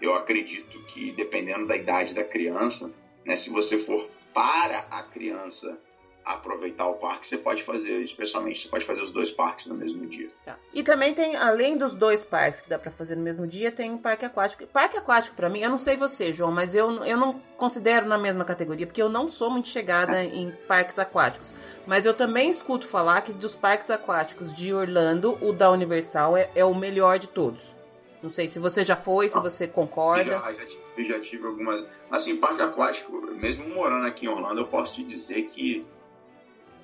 eu acredito que dependendo da idade da criança, né, se você for para a criança aproveitar o parque, você pode fazer, especialmente, você pode fazer os dois parques no mesmo dia. Tá. E também tem, além dos dois parques que dá para fazer no mesmo dia, tem um parque aquático. Parque aquático para mim, eu não sei você, João, mas eu, eu não considero na mesma categoria, porque eu não sou muito chegada em parques aquáticos. Mas eu também escuto falar que dos parques aquáticos de Orlando, o da Universal é, é o melhor de todos. Não sei se você já foi, se ah, você concorda. Já, já tive, já tive algumas. Assim, parque aquático, mesmo morando aqui em Orlando, eu posso te dizer que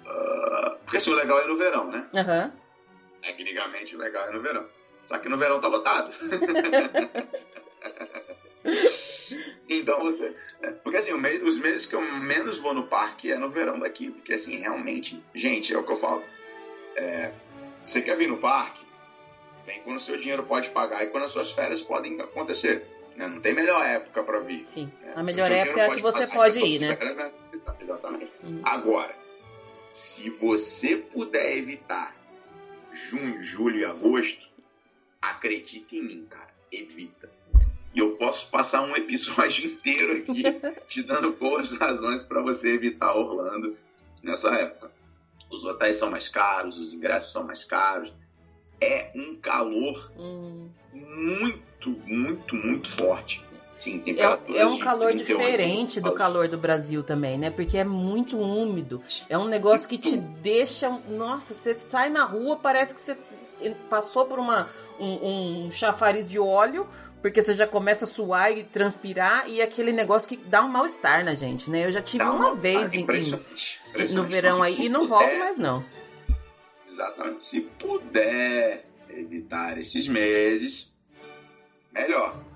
Uh, porque assim, o legal é no verão, né? Uhum. Tecnicamente o legal é no verão. Só que no verão tá lotado. então você. É, porque assim, os meses que eu menos vou no parque é no verão daqui. Porque assim, realmente, gente, é o que eu falo. É, você quer vir no parque? Vem quando o seu dinheiro pode pagar e quando as suas férias podem acontecer. Né? Não tem melhor época para vir. Sim. Né? A melhor época é que você pode ir, né? Férias, né? exatamente. Uhum. Agora, se você puder evitar junho, julho e agosto, acredite em mim, cara, evita. E eu posso passar um episódio inteiro aqui te dando boas razões para você evitar Orlando nessa época. Os hotéis são mais caros, os ingressos são mais caros. É um calor hum. muito, muito, muito forte. Sim, é, é um calor diferente do calor do Brasil também, né? Porque é muito úmido. É um negócio que te deixa. Nossa, você sai na rua, parece que você passou por uma, um, um chafariz de óleo, porque você já começa a suar e transpirar, e aquele negócio que dá um mal-estar na gente, né? Eu já tive uma, uma vez em, no verão aí e não puder, volto mais, não. Exatamente. Se puder evitar esses meses, melhor.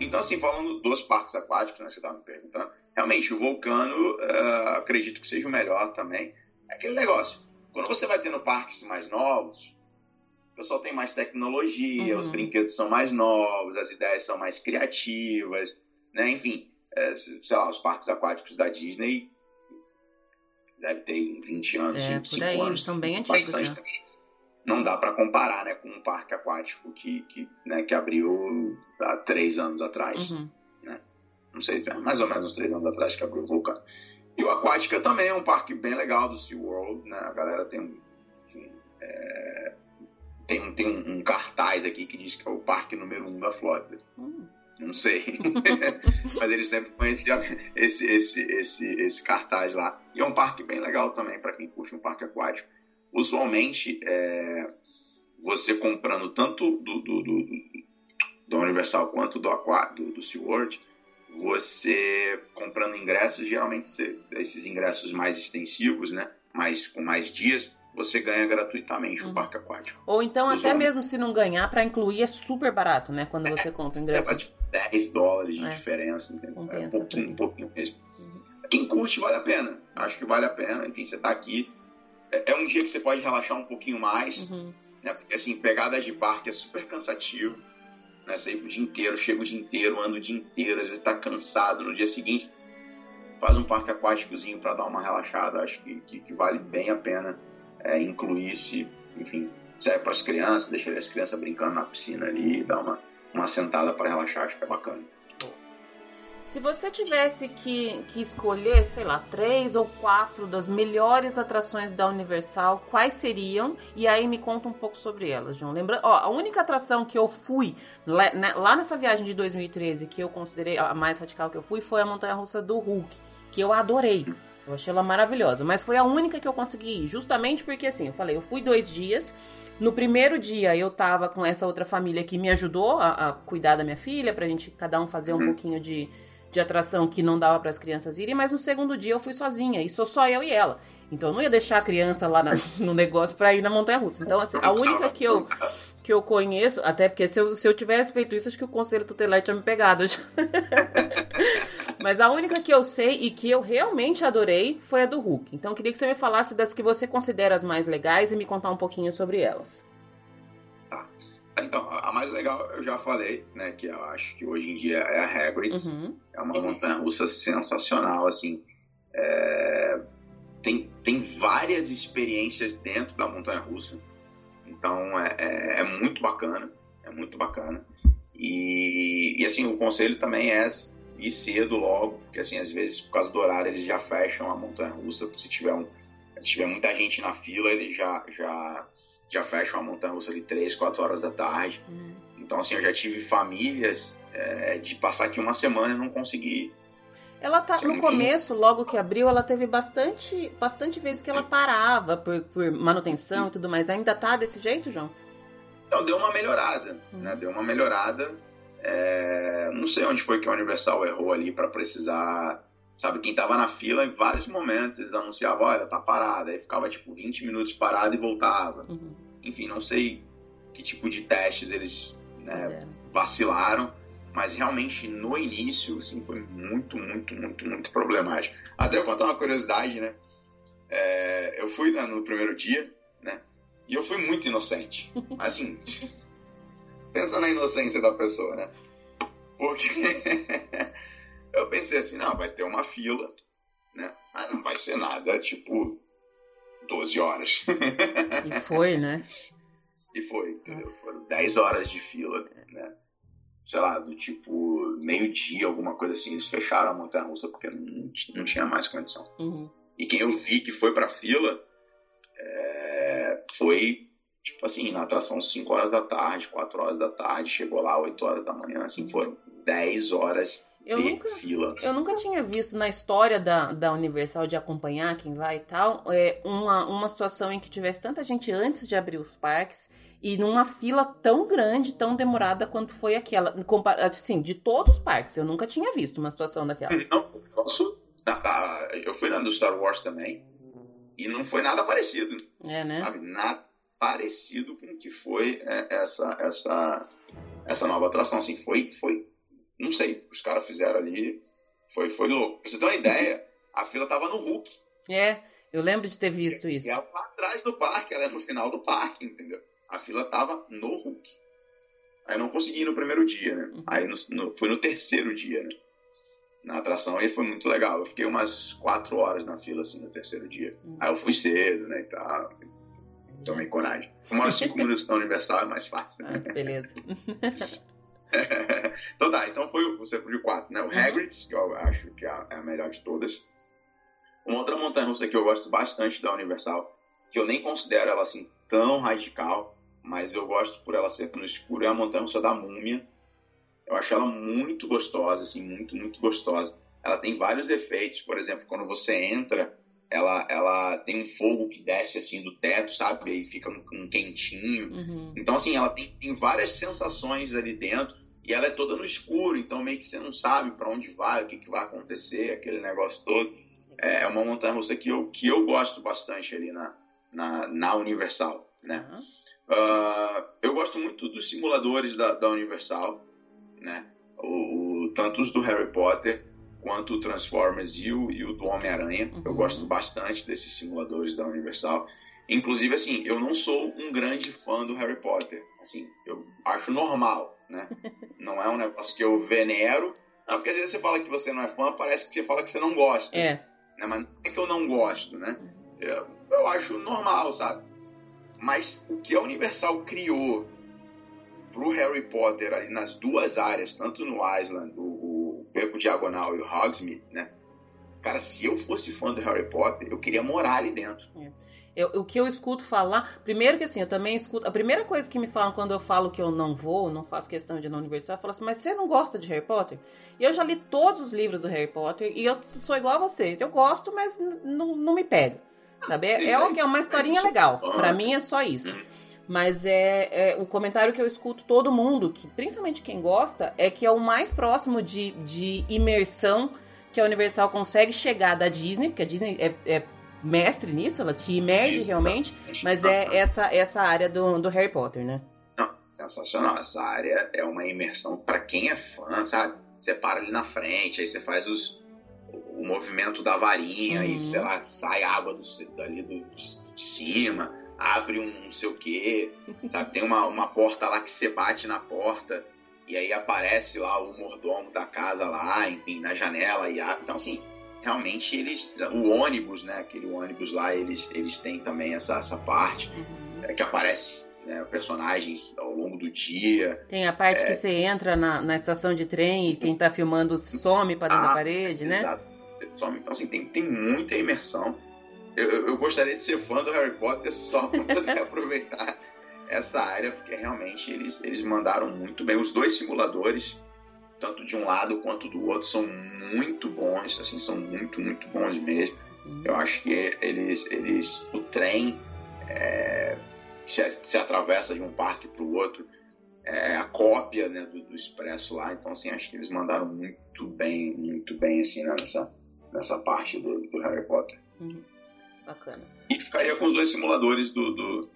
Então, assim, falando dos parques aquáticos, né, você estava me perguntando, realmente o Vulcano uh, acredito que seja o melhor também. É aquele negócio, quando você vai tendo parques mais novos, o pessoal tem mais tecnologia, uhum. os brinquedos são mais novos, as ideias são mais criativas, né? Enfim, é, sei lá, os parques aquáticos da Disney deve ter 20 anos, é, 25 por aí, anos. são bem antigos, né? Não dá para comparar né, com um parque aquático que, que, né, que abriu há três anos atrás. Uhum. Né? Não sei, mais ou menos uns três anos atrás que abriu o Vulcano. E o Aquática também é um parque bem legal do SeaWorld. Né? A galera tem, enfim, é, tem um, tem um, um, cartaz aqui que diz que é o parque número um da Flórida. Hum. Não sei. Mas eles sempre põem esse, esse, esse, esse, esse cartaz lá. E é um parque bem legal também para quem curte um parque aquático. Usualmente, é, você comprando tanto do, do, do, do Universal quanto do, do, do SeaWorld, você comprando ingressos, geralmente você, esses ingressos mais extensivos, né? Mais, com mais dias, você ganha gratuitamente uhum. o parque aquático. Ou então, até mesmo se não ganhar, para incluir é super barato, né? Quando você é, compra o ingresso. É, tipo, 10 dólares de é. diferença, entendeu? Compensa, é um pouquinho, um pouquinho mesmo. Uhum. Quem curte, vale a pena. Acho que vale a pena. Enfim, você tá aqui. É, é um dia que você pode relaxar um pouquinho mais. Uhum. Né? Porque, assim, pegada de parque é super cansativo. Né? Você ir o dia inteiro, chega o dia inteiro, anda o dia inteiro, às vezes tá cansado. No dia seguinte, faz um parque aquáticozinho para dar uma relaxada. Acho que, que, que vale bem a pena é, incluir se, enfim, serve para as crianças, deixa as crianças brincando na piscina ali, dar uma uma sentada para relaxar, acho que é bacana. Se você tivesse que, que escolher, sei lá, três ou quatro das melhores atrações da Universal, quais seriam? E aí me conta um pouco sobre elas, João. Lembra, ó, a única atração que eu fui lá, né, lá nessa viagem de 2013, que eu considerei a mais radical que eu fui, foi a Montanha Russa do Hulk, que eu adorei. Eu achei ela maravilhosa, mas foi a única que eu consegui ir, justamente porque assim, eu falei, eu fui dois dias no primeiro dia eu tava com essa outra família que me ajudou a, a cuidar da minha filha, pra gente cada um fazer um uhum. pouquinho de, de atração que não dava para as crianças irem, mas no segundo dia eu fui sozinha, e sou só eu e ela. Então eu não ia deixar a criança lá na, no negócio pra ir na montanha russa. Então, assim, a única que eu, que eu conheço, até porque se eu, se eu tivesse feito isso, acho que o conselho tutelar tinha me pegado. Mas a única que eu sei e que eu realmente adorei foi a do Hulk. Então eu queria que você me falasse das que você considera as mais legais e me contar um pouquinho sobre elas. Então, a mais legal eu já falei, né? Que eu acho que hoje em dia é a Hagrid. Uhum. É uma montanha russa sensacional, assim. É... Tem, tem várias experiências dentro da montanha russa. Então é, é, é muito bacana. É muito bacana. E, e assim, o conselho também é ir cedo logo, porque assim, às vezes por causa do horário eles já fecham a montanha russa, se tiver, um, se tiver muita gente na fila, eles já, já, já fecham a montanha russa ali 3, 4 horas da tarde. Uhum. Então assim, eu já tive famílias é, de passar aqui uma semana e não conseguir. Ela tá no começo, logo que abriu, ela teve bastante, bastante vezes que ela parava por, por manutenção e tudo mais. Ainda tá desse jeito, João? Então, deu uma melhorada, uhum. né? Deu uma melhorada é, não sei onde foi que a Universal errou ali para precisar. Sabe, quem tava na fila, em vários momentos eles anunciavam: olha, tá parada. Aí ficava tipo 20 minutos parado e voltava. Uhum. Enfim, não sei que tipo de testes eles né, vacilaram, mas realmente no início assim, foi muito, muito, muito, muito problemático. Até eu contar uma curiosidade, né? É, eu fui né, no primeiro dia, né? E eu fui muito inocente. Assim, pensa na inocência da pessoa, né? Porque eu pensei assim, não, vai ter uma fila, né? Mas não vai ser nada, tipo, 12 horas. E foi, né? E foi, entendeu? Nossa. Foram 10 horas de fila, né? Sei lá, do tipo, meio-dia, alguma coisa assim, eles fecharam a montanha russa porque não, não tinha mais condição. Uhum. E quem eu vi que foi pra fila é, foi tipo assim, na atração 5 horas da tarde, 4 horas da tarde, chegou lá 8 horas da manhã, assim, foram 10 horas eu nunca, fila. Eu nunca tinha visto na história da, da Universal de acompanhar quem vai e tal, é, uma, uma situação em que tivesse tanta gente antes de abrir os parques e numa fila tão grande, tão demorada quanto foi aquela. Assim, de todos os parques, eu nunca tinha visto uma situação daquela. Não, posso. Eu fui na do Star Wars também. E não foi nada parecido. É, né? Sabe? Nada, parecido com o que foi é, essa, essa, essa nova atração. Assim, foi, foi, não sei, os caras fizeram ali, foi, foi louco. Pra você ter uma ideia, a fila tava no Hulk. É, eu lembro de ter visto isso. E ela lá atrás do parque, ela é no final do parque, entendeu? A fila tava no Hulk. Aí eu não consegui ir no primeiro dia, né? Uhum. Aí no, no, foi no terceiro dia, né? Na atração, aí foi muito legal. Eu fiquei umas quatro horas na fila, assim, no terceiro dia. Uhum. Aí eu fui cedo, né, e tal Tomei coragem. Eu moro cinco minutos da Universal, é mais fácil. Ah, beleza. então tá, então foi você foi o 4, né? O uhum. Hagrid's, que eu acho que é a melhor de todas. Uma outra montanha russa que eu gosto bastante da Universal, que eu nem considero ela assim tão radical, mas eu gosto por ela ser no escuro, é a montanha russa da múmia. Eu acho ela muito gostosa, assim, muito, muito gostosa. Ela tem vários efeitos, por exemplo, quando você entra, ela, ela tem um fogo que desce assim do teto, sabe? E aí fica um, um quentinho. Uhum. Então, assim, ela tem, tem várias sensações ali dentro e ela é toda no escuro, então meio que você não sabe para onde vai, o que, que vai acontecer, aquele negócio todo. É, é uma montanha russa que eu, que eu gosto bastante ali na, na, na Universal, né? Uhum. Uh, eu gosto muito dos simuladores da, da Universal, né? O, o, tanto os do Harry Potter quanto o Transformers e o, e o do Homem-Aranha. Uhum. Eu gosto bastante desses simuladores da Universal. Inclusive, assim, eu não sou um grande fã do Harry Potter. Assim, eu acho normal, né? não é um negócio que eu venero. Não, porque às vezes você fala que você não é fã, parece que você fala que você não gosta. É. Né? Mas não é que eu não gosto, né? Eu, eu acho normal, sabe? Mas o que a Universal criou pro Harry Potter ali nas duas áreas, tanto no Island, o, o Beco Diagonal e o Hogsmeade, né? Cara, se eu fosse fã do Harry Potter, eu queria morar ali dentro. É. Eu, o que eu escuto falar, primeiro que assim, eu também escuto. A primeira coisa que me falam quando eu falo que eu não vou, não faço questão de ir na universidade, falo assim, mas você não gosta de Harry Potter? E eu já li todos os livros do Harry Potter e eu sou igual a você. Eu gosto, mas não me pega. Sabe? É, é, é uma historinha legal. Para mim é só isso. Mas é, é, o comentário que eu escuto todo mundo, que principalmente quem gosta, é que é o mais próximo de, de imersão que a Universal consegue chegar da Disney, porque a Disney é, é mestre nisso, ela te imerge Isso, realmente, mas é essa, essa área do, do Harry Potter, né? Não, sensacional. Essa área é uma imersão para quem é fã, sabe? Você para ali na frente, aí você faz os, o movimento da varinha, uhum. e sei lá, sai água do, dali do, de cima abre um não sei o quê, sabe? Tem uma, uma porta lá que você bate na porta e aí aparece lá o mordomo da casa lá, enfim, na janela e abre. Então, assim, realmente eles... O ônibus, né? Aquele ônibus lá, eles, eles têm também essa, essa parte uhum. é, que aparece né, personagens ao longo do dia. Tem a parte é... que você entra na, na estação de trem e quem tá filmando some para dentro ah, da parede, né? Exato. Some. Então, assim, tem, tem muita imersão eu, eu gostaria de ser fã do Harry Potter só para poder aproveitar essa área, porque realmente eles, eles mandaram muito bem. Os dois simuladores, tanto de um lado quanto do outro, são muito bons, assim, são muito, muito bons mesmo. Eu acho que eles, eles o trem é, se, se, atravessa de um parque para o outro, é a cópia né, do, do, Expresso lá, então assim, acho que eles mandaram muito bem, muito bem assim, nessa, nessa parte do, do Harry Potter. Uhum. Bacana. E ficaria com os dois simuladores do. do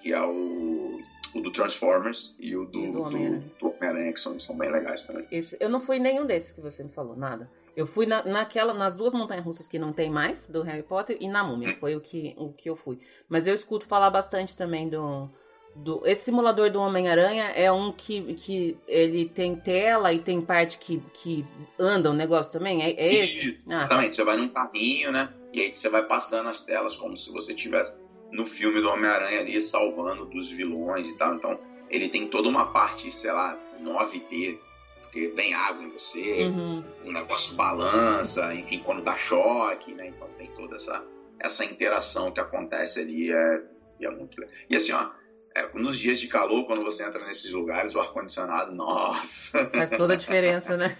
que é o, o do Transformers e o do, do Homem-Aranha, que são, são bem legais também. Esse, eu não fui nenhum desses que você me falou, nada. Eu fui na, naquela, nas duas montanhas russas que não tem mais, do Harry Potter, e na Múmia. Hum. Foi o que, o que eu fui. Mas eu escuto falar bastante também do. do esse simulador do Homem-Aranha é um que, que ele tem tela e tem parte que, que anda o negócio também? É, é esse? Isso, ah, tá. Você vai num carrinho, né? E aí você vai passando as telas como se você tivesse no filme do Homem-Aranha ali salvando dos vilões e tal. Então ele tem toda uma parte, sei lá, 9D, porque vem água em você, uhum. o negócio balança, enfim, quando dá choque, né? Então tem toda essa, essa interação que acontece ali, é, é muito legal. E assim, ó, é, nos dias de calor, quando você entra nesses lugares, o ar-condicionado, nossa! Faz toda a diferença, né?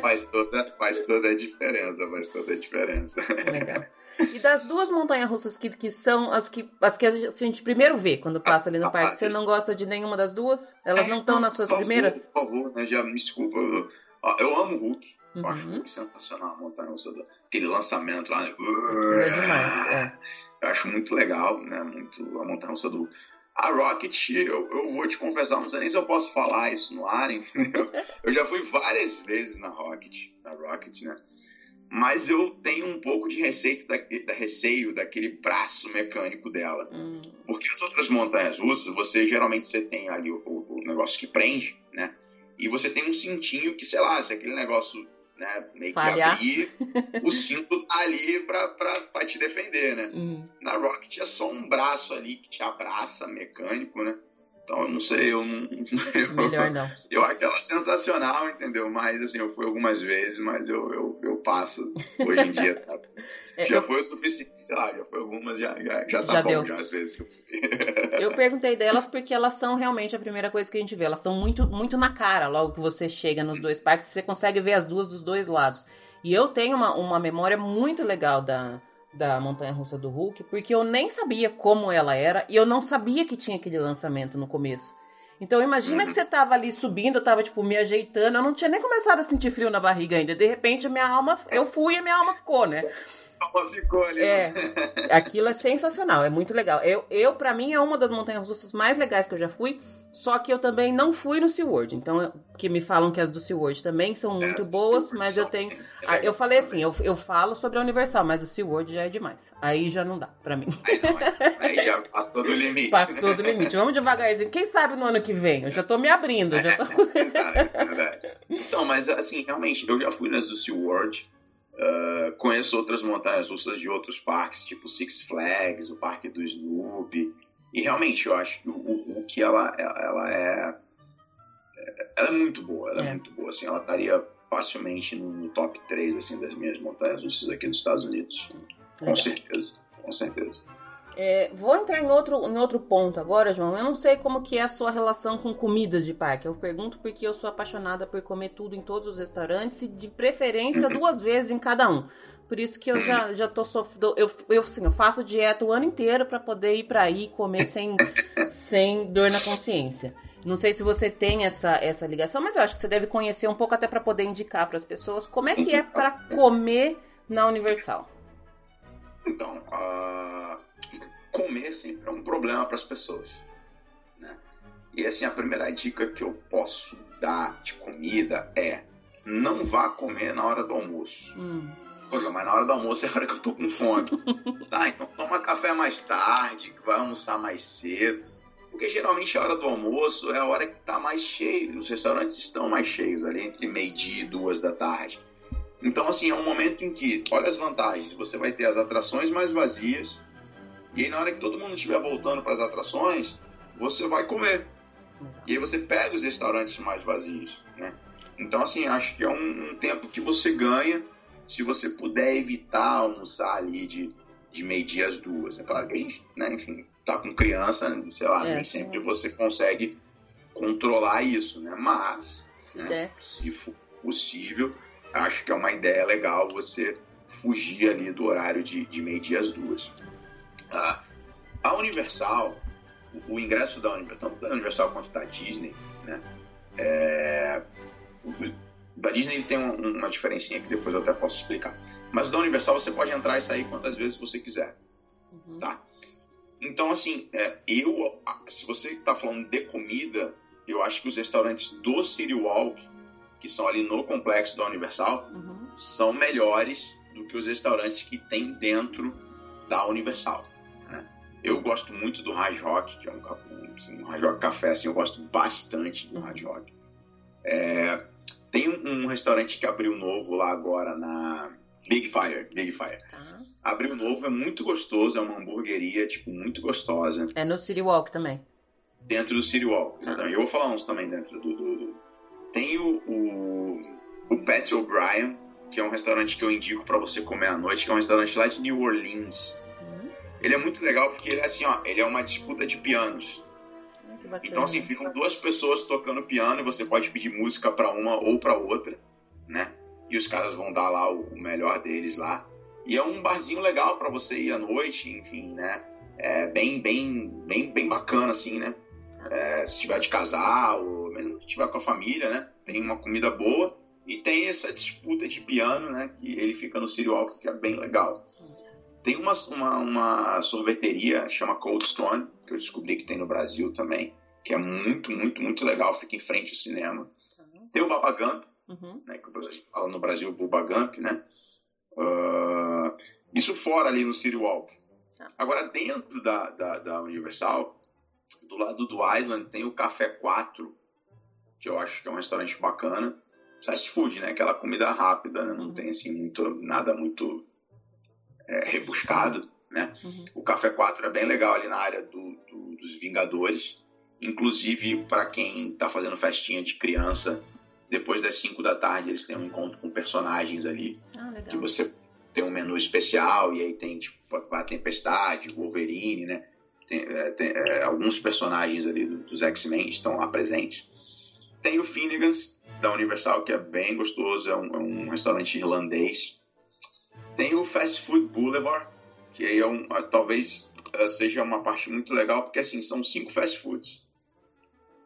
faz, toda, faz toda a diferença, faz toda a diferença. Legal. E das duas montanhas russas que, que são as que, as que a gente primeiro vê quando passa ali no parque, você não gosta de nenhuma das duas? Elas não estão nas suas por primeiras? Por favor, né, já me desculpa. Eu, eu amo o Hulk. Eu uhum. acho o Hulk sensacional, a montanha russa. Aquele lançamento lá. Né? É demais, é. Eu acho muito legal, né? Muito a montanha russa do a Rocket, eu, eu vou te confessar, não sei nem se eu posso falar isso no ar, entendeu? Eu já fui várias vezes na Rocket, na Rocket, né? Mas eu tenho um pouco de receio, da, da receio daquele braço mecânico dela. Hum. Porque as outras montanhas russas, você geralmente você tem ali o, o, o negócio que prende, né? E você tem um cintinho que, sei lá, se aquele negócio né? Meio Falhar. que abrir, o cinto tá ali pra, pra, pra te defender, né? Uhum. Na Rocket é só um braço ali que te abraça, mecânico, né? Então, eu não sei, eu não. Eu, Melhor não. Eu acho ela sensacional, entendeu? Mas, assim, eu fui algumas vezes, mas eu, eu, eu passo hoje em dia. Tá? é, já eu... foi o suficiente, sei lá, já foi algumas, já, já, já tá já bom, deu. já às vezes que eu fui. Eu perguntei delas porque elas são realmente a primeira coisa que a gente vê. Elas estão muito, muito na cara logo que você chega nos dois parques. Você consegue ver as duas dos dois lados. E eu tenho uma, uma memória muito legal da, da Montanha Russa do Hulk, porque eu nem sabia como ela era e eu não sabia que tinha aquele lançamento no começo. Então imagina que você tava ali subindo, eu tava tipo me ajeitando, eu não tinha nem começado a sentir frio na barriga ainda. De repente minha alma, eu fui e minha alma ficou, né? alma ficou ali. É, aquilo é sensacional, é muito legal. Eu, eu para mim é uma das montanhas russas mais legais que eu já fui. Só que eu também não fui no SeaWorld. Então, que me falam que as do SeaWorld também são é, muito é, boas, mas eu tenho. Eu falei assim, eu, eu falo sobre a Universal, mas o SeaWorld já é demais. Aí já não dá pra mim. Aí, não, aí já passou do limite. Passou do limite. Vamos devagarzinho. Quem sabe no ano que vem? Eu já tô me abrindo. Já tô... é. Então, mas assim, realmente, eu já fui nas do SeaWorld. Uh, conheço outras montanhas russas de outros parques, tipo Six Flags, o Parque do Snoopy. E realmente, eu acho que o, Hulk, ela, ela é. Ela é muito boa, ela é, é muito boa. Assim, ela estaria facilmente no, no, top 3 assim, das minhas montanhas russas aqui nos Estados Unidos. Com certeza, com certeza. É, vou entrar em outro, em outro ponto agora, João. Eu não sei como que é a sua relação com comidas de parque. Eu pergunto porque eu sou apaixonada por comer tudo em todos os restaurantes e de preferência duas vezes em cada um. Por isso que eu já, já tô sofrendo. Eu, eu, assim, eu faço dieta o ano inteiro para poder ir para aí comer sem, sem dor na consciência. Não sei se você tem essa, essa ligação, mas eu acho que você deve conhecer um pouco até para poder indicar para as pessoas como é que é para comer na Universal. Então, uh, comer sempre é um problema para as pessoas. Né? E assim, a primeira dica que eu posso dar de comida é não vá comer na hora do almoço. Hum Poxa, mas na hora do almoço é a hora que eu tô com fome. tá, então toma café mais tarde, que vai almoçar mais cedo. Porque geralmente a hora do almoço é a hora que tá mais cheio. Os restaurantes estão mais cheios ali entre meio-dia e duas da tarde. Então, assim, é um momento em que, olha as vantagens, você vai ter as atrações mais vazias. E aí, na hora que todo mundo estiver voltando para as atrações, você vai comer. E aí você pega os restaurantes mais vazios, né? Então, assim, acho que é um, um tempo que você ganha se você puder evitar almoçar ali de, de meio-dia às duas. É claro que a gente, né, enfim, tá com criança, sei lá, é, nem sempre você consegue controlar isso, né? Mas, se, né, se for possível, acho que é uma ideia legal você fugir ali do horário de, de meio-dia às duas. Ah, a Universal, o, o ingresso da Universal, tanto da Universal quanto da Disney, né? É, da Disney tem uma, uma diferencinha que depois eu até posso explicar. Mas da Universal você pode entrar e sair quantas vezes você quiser. Uhum. Tá? Então, assim, é, eu, se você está falando de comida, eu acho que os restaurantes do City Walk, que são ali no complexo da Universal, uhum. são melhores do que os restaurantes que tem dentro da Universal. Eu gosto muito do Hard Rock, que é um, assim, um Hard Rock Café, assim, eu gosto bastante do Hard Rock. É, tem um, um, restaurante que abriu novo lá agora na Big Fire. Big Fire. Tá. Abriu novo, é muito gostoso, é uma hamburgueria, tipo, muito gostosa. É no City Walk também. Dentro do City Walk. Tá. Eu vou falar uns também dentro do. do, do... Tem o, o, o Pat O'Brien, que é um restaurante que eu indico para você comer à noite, que é um restaurante lá de New Orleans. Uhum. Ele é muito legal porque ele é assim, ó, ele é uma disputa de pianos. Então, assim, ficam duas pessoas tocando piano e você pode pedir música para uma ou para outra, né? E os caras vão dar lá o melhor deles lá. E é um barzinho legal para você ir à noite, enfim, né? É bem, bem, bem, bem bacana, assim, né? É, se tiver de casal, ou mesmo que tiver com a família, né? Tem uma comida boa e tem essa disputa de piano, né? Que ele fica no City Walk, que é bem legal. Tem uma, uma, uma sorveteria, chama Cold Stone, que eu descobri que tem no Brasil também, que é muito, muito, muito legal, fica em frente ao cinema. Uhum. Tem o Baba Gump, uhum. né, que a gente fala no Brasil Bubba Gump, né? Uh, isso fora ali no City Walk. Tá. Agora, dentro da, da, da, Universal, do lado do Island, tem o Café 4, que eu acho que é um restaurante bacana. Fast food, né? Aquela comida rápida, né? não uhum. tem assim muito, nada muito é, rebuscado. Né? Uhum. O Café 4 é bem legal ali na área do, do, dos Vingadores. Inclusive, para quem está fazendo festinha de criança, depois das 5 da tarde eles têm um encontro com personagens ali. Ah, que você tem um menu especial e aí tem tipo a Tempestade, Wolverine, né? tem, é, tem é, alguns personagens ali dos X-Men estão lá presentes. Tem o Finnegan's, da Universal, que é bem gostoso, é um, é um restaurante irlandês. Tem o Fast Food Boulevard, que aí é um, talvez eh, seja uma parte muito legal, porque assim, são cinco fast foods.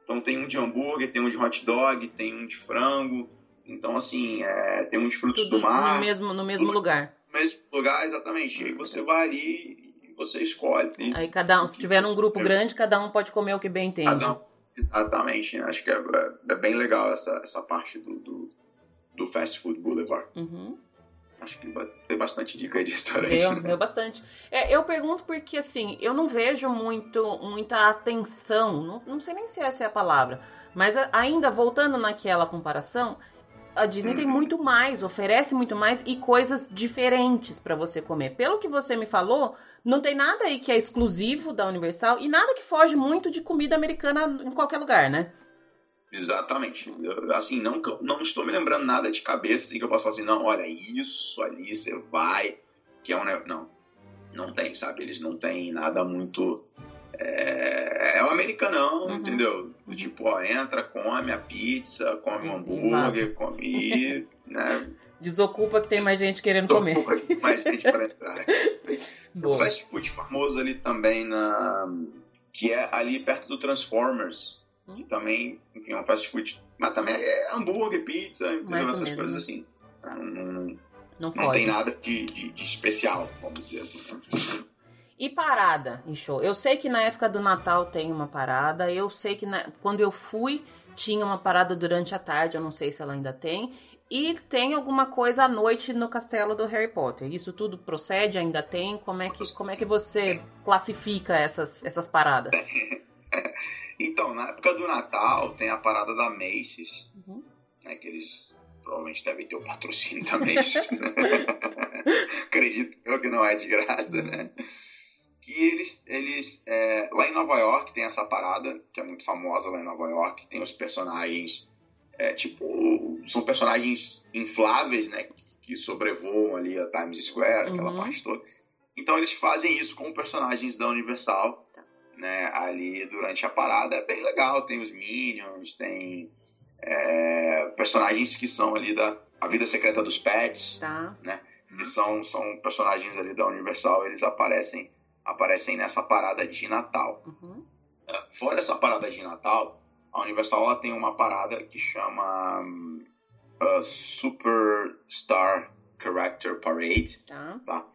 Então tem um de hambúrguer, tem um de hot dog, tem um de frango. Então, assim, é, tem um de frutos Tudo do mar. No mesmo, no mesmo lugar. No mesmo lugar, exatamente. E aí você vai ali e você escolhe. Aí cada um, se tiver num grupo grande, cada um pode comer o que bem entende. Cada um, exatamente. Né? Acho que é, é, bem legal essa, essa parte do, do, do Fast Food Boulevard. Uhum. Acho que tem bastante dica aí de restaurante. Deu, né? deu bastante. É, eu pergunto porque, assim, eu não vejo muito, muita atenção, não, não sei nem se essa é a palavra, mas ainda voltando naquela comparação, a Disney tem uhum. muito mais, oferece muito mais e coisas diferentes para você comer. Pelo que você me falou, não tem nada aí que é exclusivo da Universal e nada que foge muito de comida americana em qualquer lugar, né? Exatamente. Eu, assim, não, não estou me lembrando nada de cabeça assim, que eu posso falar assim, não, olha, isso ali você vai, que é um. Não, não tem, sabe? Eles não têm nada muito. É, é o americanão, uhum. entendeu? Uhum. Tipo, ó, entra, come a pizza, come o um hambúrguer, come. né? Desocupa que tem mais gente querendo Desocupa comer. Que tem mais gente para entrar. o fast food famoso ali também na. Que é ali perto do Transformers que também, enfim, é um fast food. Mas também é hambúrguer, pizza, entendeu? Essas mesmo. coisas assim. Não, não, não, não tem nada de, de, de, especial, vamos dizer assim. E parada em show? Eu sei que na época do Natal tem uma parada. Eu sei que na, quando eu fui tinha uma parada durante a tarde. Eu não sei se ela ainda tem. E tem alguma coisa à noite no castelo do Harry Potter. Isso tudo procede? Ainda tem? Como é que, como é que você classifica essas, essas paradas? Então, na época do Natal tem a parada da Macy's, uhum. né, que eles provavelmente devem ter o patrocínio da Macy's. Né? Acredito eu que não é de graça, né? Que eles, eles é, lá em Nova York tem essa parada, que é muito famosa lá em Nova York, tem os personagens, é, tipo, são personagens infláveis, né? Que sobrevoam ali a Times Square, aquela uhum. parte toda. Então eles fazem isso com personagens da Universal né, ali durante a parada é bem legal. Tem os Minions, tem é, personagens que são ali da A Vida Secreta dos Pets, tá. né? Que são, são personagens ali da Universal, eles aparecem aparecem nessa parada de Natal. Uhum. É, fora essa parada de Natal, a Universal ela tem uma parada que chama uh, Superstar Character Parade, tá. tá?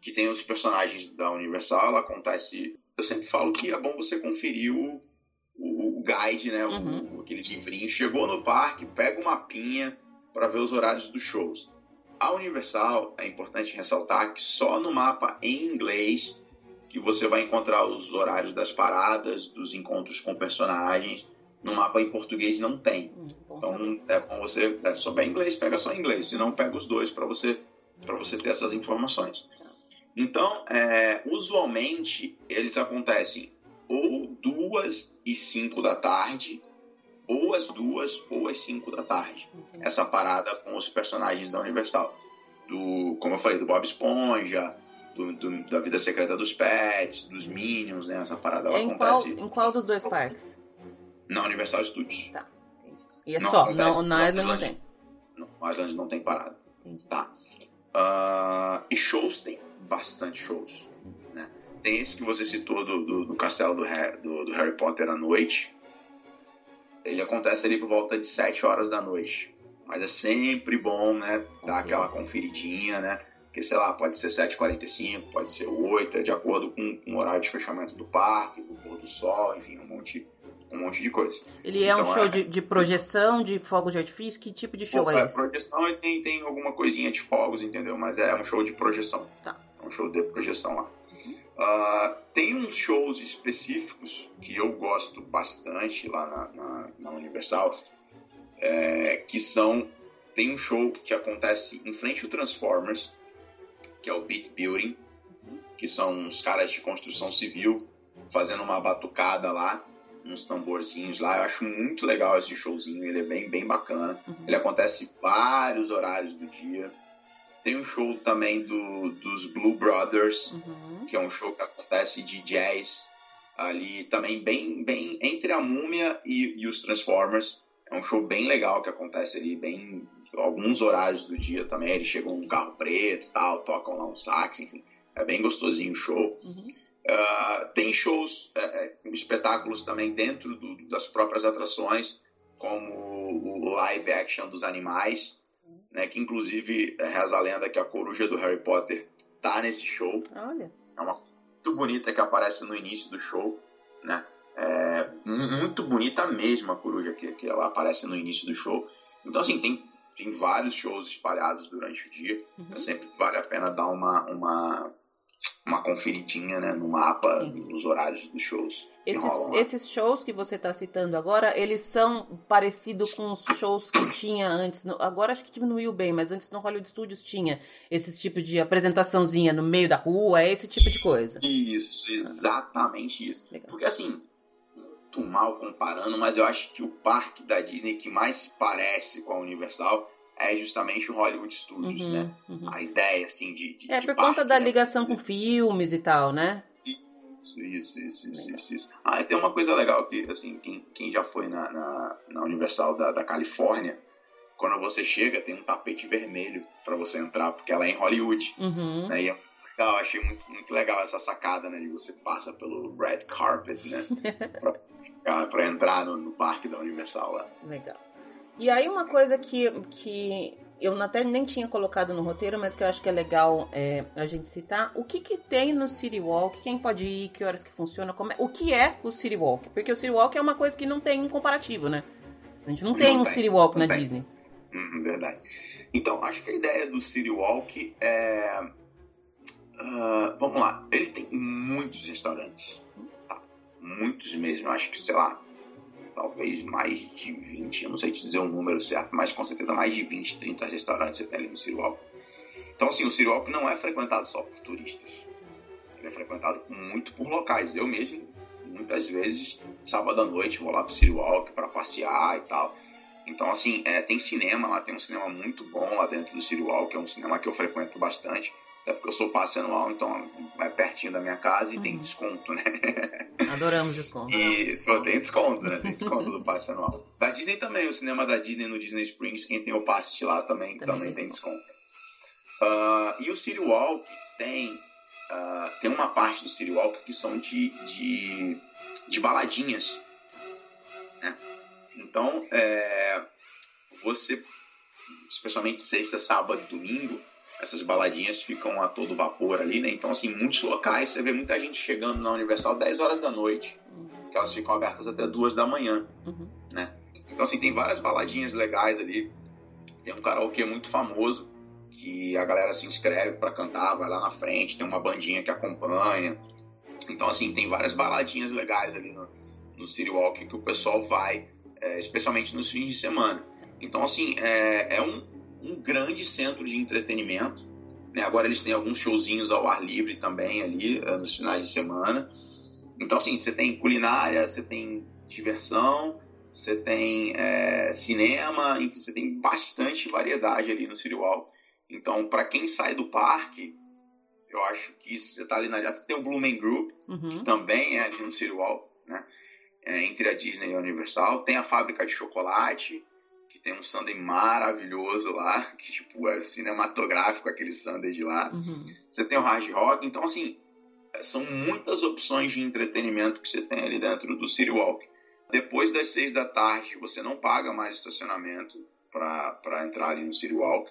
Que tem os personagens da Universal, ela acontece eu sempre falo que é bom você conferir o, o, o guide, né? Uhum. O, aquele livrinho. Chegou no parque, pega o mapinha para ver os horários dos shows. A Universal, é importante ressaltar que só no mapa em inglês que você vai encontrar os horários das paradas, dos encontros com personagens. No mapa em português não tem. Hum, então é bom você é, souber inglês, pega só inglês. Se não, pega os dois para você para você ter essas informações. Então, é, usualmente, eles acontecem ou duas e cinco da tarde, ou as duas ou as cinco da tarde. Uhum. Essa parada com os personagens da Universal. Do, como eu falei, do Bob Esponja, do, do, da Vida Secreta dos Pets, dos Minions, né? Essa parada ela em acontece. Qual, em qual dos dois parques? Na Universal Studios. Tá. E é não, só, não, na Island não tem. Na Island não tem parada. Entendi. Tá. Uh, e shows tem bastante shows. Né? Tem esse que você citou do, do, do castelo do, do, do, Harry Potter à noite. Ele acontece ali por volta de 7 horas da noite. Mas é sempre bom, né? Dar aquela conferidinha, né? Porque, sei lá, pode ser 7h45, pode ser 8, é de acordo com, com o horário de fechamento do parque, do pôr do sol, enfim, um monte, um monte de coisa. Ele é um então, show é... De, de, projeção, de fogos de artifício? Que tipo de show Pô, é, é esse? Projeção e tem, tem alguma coisinha de fogos, entendeu? Mas é um show de projeção. Tá um show de projeção lá. Uh, tem uns shows específicos que eu gosto bastante lá na, na, na Universal, é, que são tem um show que acontece em frente ao Transformers, que é o Beat Building, que são uns caras de construção civil fazendo uma batucada lá, uns tamborzinhos lá. Eu acho muito legal esse showzinho, ele é bem, bem bacana. Uhum. Ele acontece vários horários do dia. Tem um show também do, dos Blue Brothers, uhum. que é um show que acontece de jazz ali também bem, bem entre a Múmia e, e os Transformers. É um show bem legal que acontece ali, bem alguns horários do dia também. Eles chegam num carro preto tal, tocam lá um sax, enfim. É bem gostosinho o show. Uhum. Uh, tem shows, é, é, espetáculos também dentro do, das próprias atrações, como o live action dos animais, né, que inclusive reza a lenda que a coruja do Harry Potter tá nesse show. Olha. É uma muito bonita que aparece no início do show, né? É muito bonita mesmo a coruja que, que ela aparece no início do show. Então, assim, tem, tem vários shows espalhados durante o dia. Uhum. Sempre vale a pena dar uma, uma uma conferidinha né, no mapa, Sim. nos horários dos shows. Esses, esses shows que você está citando agora, eles são parecidos com os shows que tinha antes. No, agora acho que diminuiu bem, mas antes no Hollywood Studios tinha esse tipo de apresentaçãozinha no meio da rua, é esse tipo de coisa. Isso, exatamente isso. Legal. Porque assim, muito mal comparando, mas eu acho que o parque da Disney que mais se parece com a Universal é justamente o Hollywood Studios, uhum, né? Uhum. A ideia, assim, de. de é, de por conta da né? ligação com filmes e tal, né? Isso, isso, isso, isso, isso, isso. Ah, e tem uma coisa legal que, assim, quem, quem já foi na, na, na Universal da, da Califórnia, quando você chega, tem um tapete vermelho para você entrar, porque ela é em Hollywood. Uhum. Né? E é legal, achei muito, muito legal essa sacada, né? E você passa pelo red carpet, né? pra, pra entrar no, no parque da Universal lá. Legal. E aí uma coisa que, que eu até nem tinha colocado no roteiro, mas que eu acho que é legal é, a gente citar, o que que tem no City Walk, quem pode ir, que horas que funciona, como é, o que é o City Walk? Porque o City Walk é uma coisa que não tem um comparativo, né? A gente não, não tem um City Walk na tem. Disney. Hum, verdade. Então, acho que a ideia do City Walk é... Uh, vamos lá, ele tem muitos restaurantes. Tá? Muitos mesmo, acho que, sei lá, talvez mais de 20, eu não sei te dizer o número certo, mas com certeza mais de 20, 30 restaurantes você tem ali no Cirualco. Então, assim, o Cirualco não é frequentado só por turistas. Ele é frequentado muito por locais. Eu mesmo, muitas vezes, sábado à noite, vou lá pro Cirualco para passear e tal. Então, assim, é, tem cinema lá, tem um cinema muito bom lá dentro do Cirualco, que é um cinema que eu frequento bastante. Até porque eu sou passe anual, então é pertinho da minha casa e uhum. tem desconto, né? Adoramos desconto. E pô, tem desconto, né? Tem desconto do passe anual. Da Disney também, o cinema da Disney no Disney Springs, quem tem o passe de lá também, também, também tem desconto. Uh, e o City Walk tem, uh, tem uma parte do City Walk que são de, de, de baladinhas. Né? Então, é, você, especialmente sexta, sábado e domingo, essas baladinhas ficam a todo vapor ali, né? Então, assim, muitos locais, você vê muita gente chegando na Universal 10 horas da noite, que elas ficam abertas até 2 da manhã, uhum. né? Então, assim, tem várias baladinhas legais ali. Tem um karaokê muito famoso, que a galera se inscreve para cantar, vai lá na frente, tem uma bandinha que acompanha. Então, assim, tem várias baladinhas legais ali no, no City Walk que o pessoal vai, é, especialmente nos fins de semana. Então, assim, é, é um, um grande centro de entretenimento. Né? Agora eles têm alguns showzinhos ao ar livre também ali eh, nos finais de semana. Então, assim, você tem culinária, você tem diversão, você tem é, cinema, enfim, você tem bastante variedade ali no City Walk. Então, para quem sai do parque, eu acho que isso, você está ali na. Já tem o Blumen Group, uhum. que também é ali no City Walk, né? É, entre a Disney e a Universal. Tem a fábrica de chocolate, tem um sundae maravilhoso lá, que tipo, é cinematográfico aquele sundae de lá. Uhum. Você tem o hard rock, então assim, são muitas opções de entretenimento que você tem ali dentro do City Walk. Depois das seis da tarde, você não paga mais estacionamento para entrar ali no City Walk.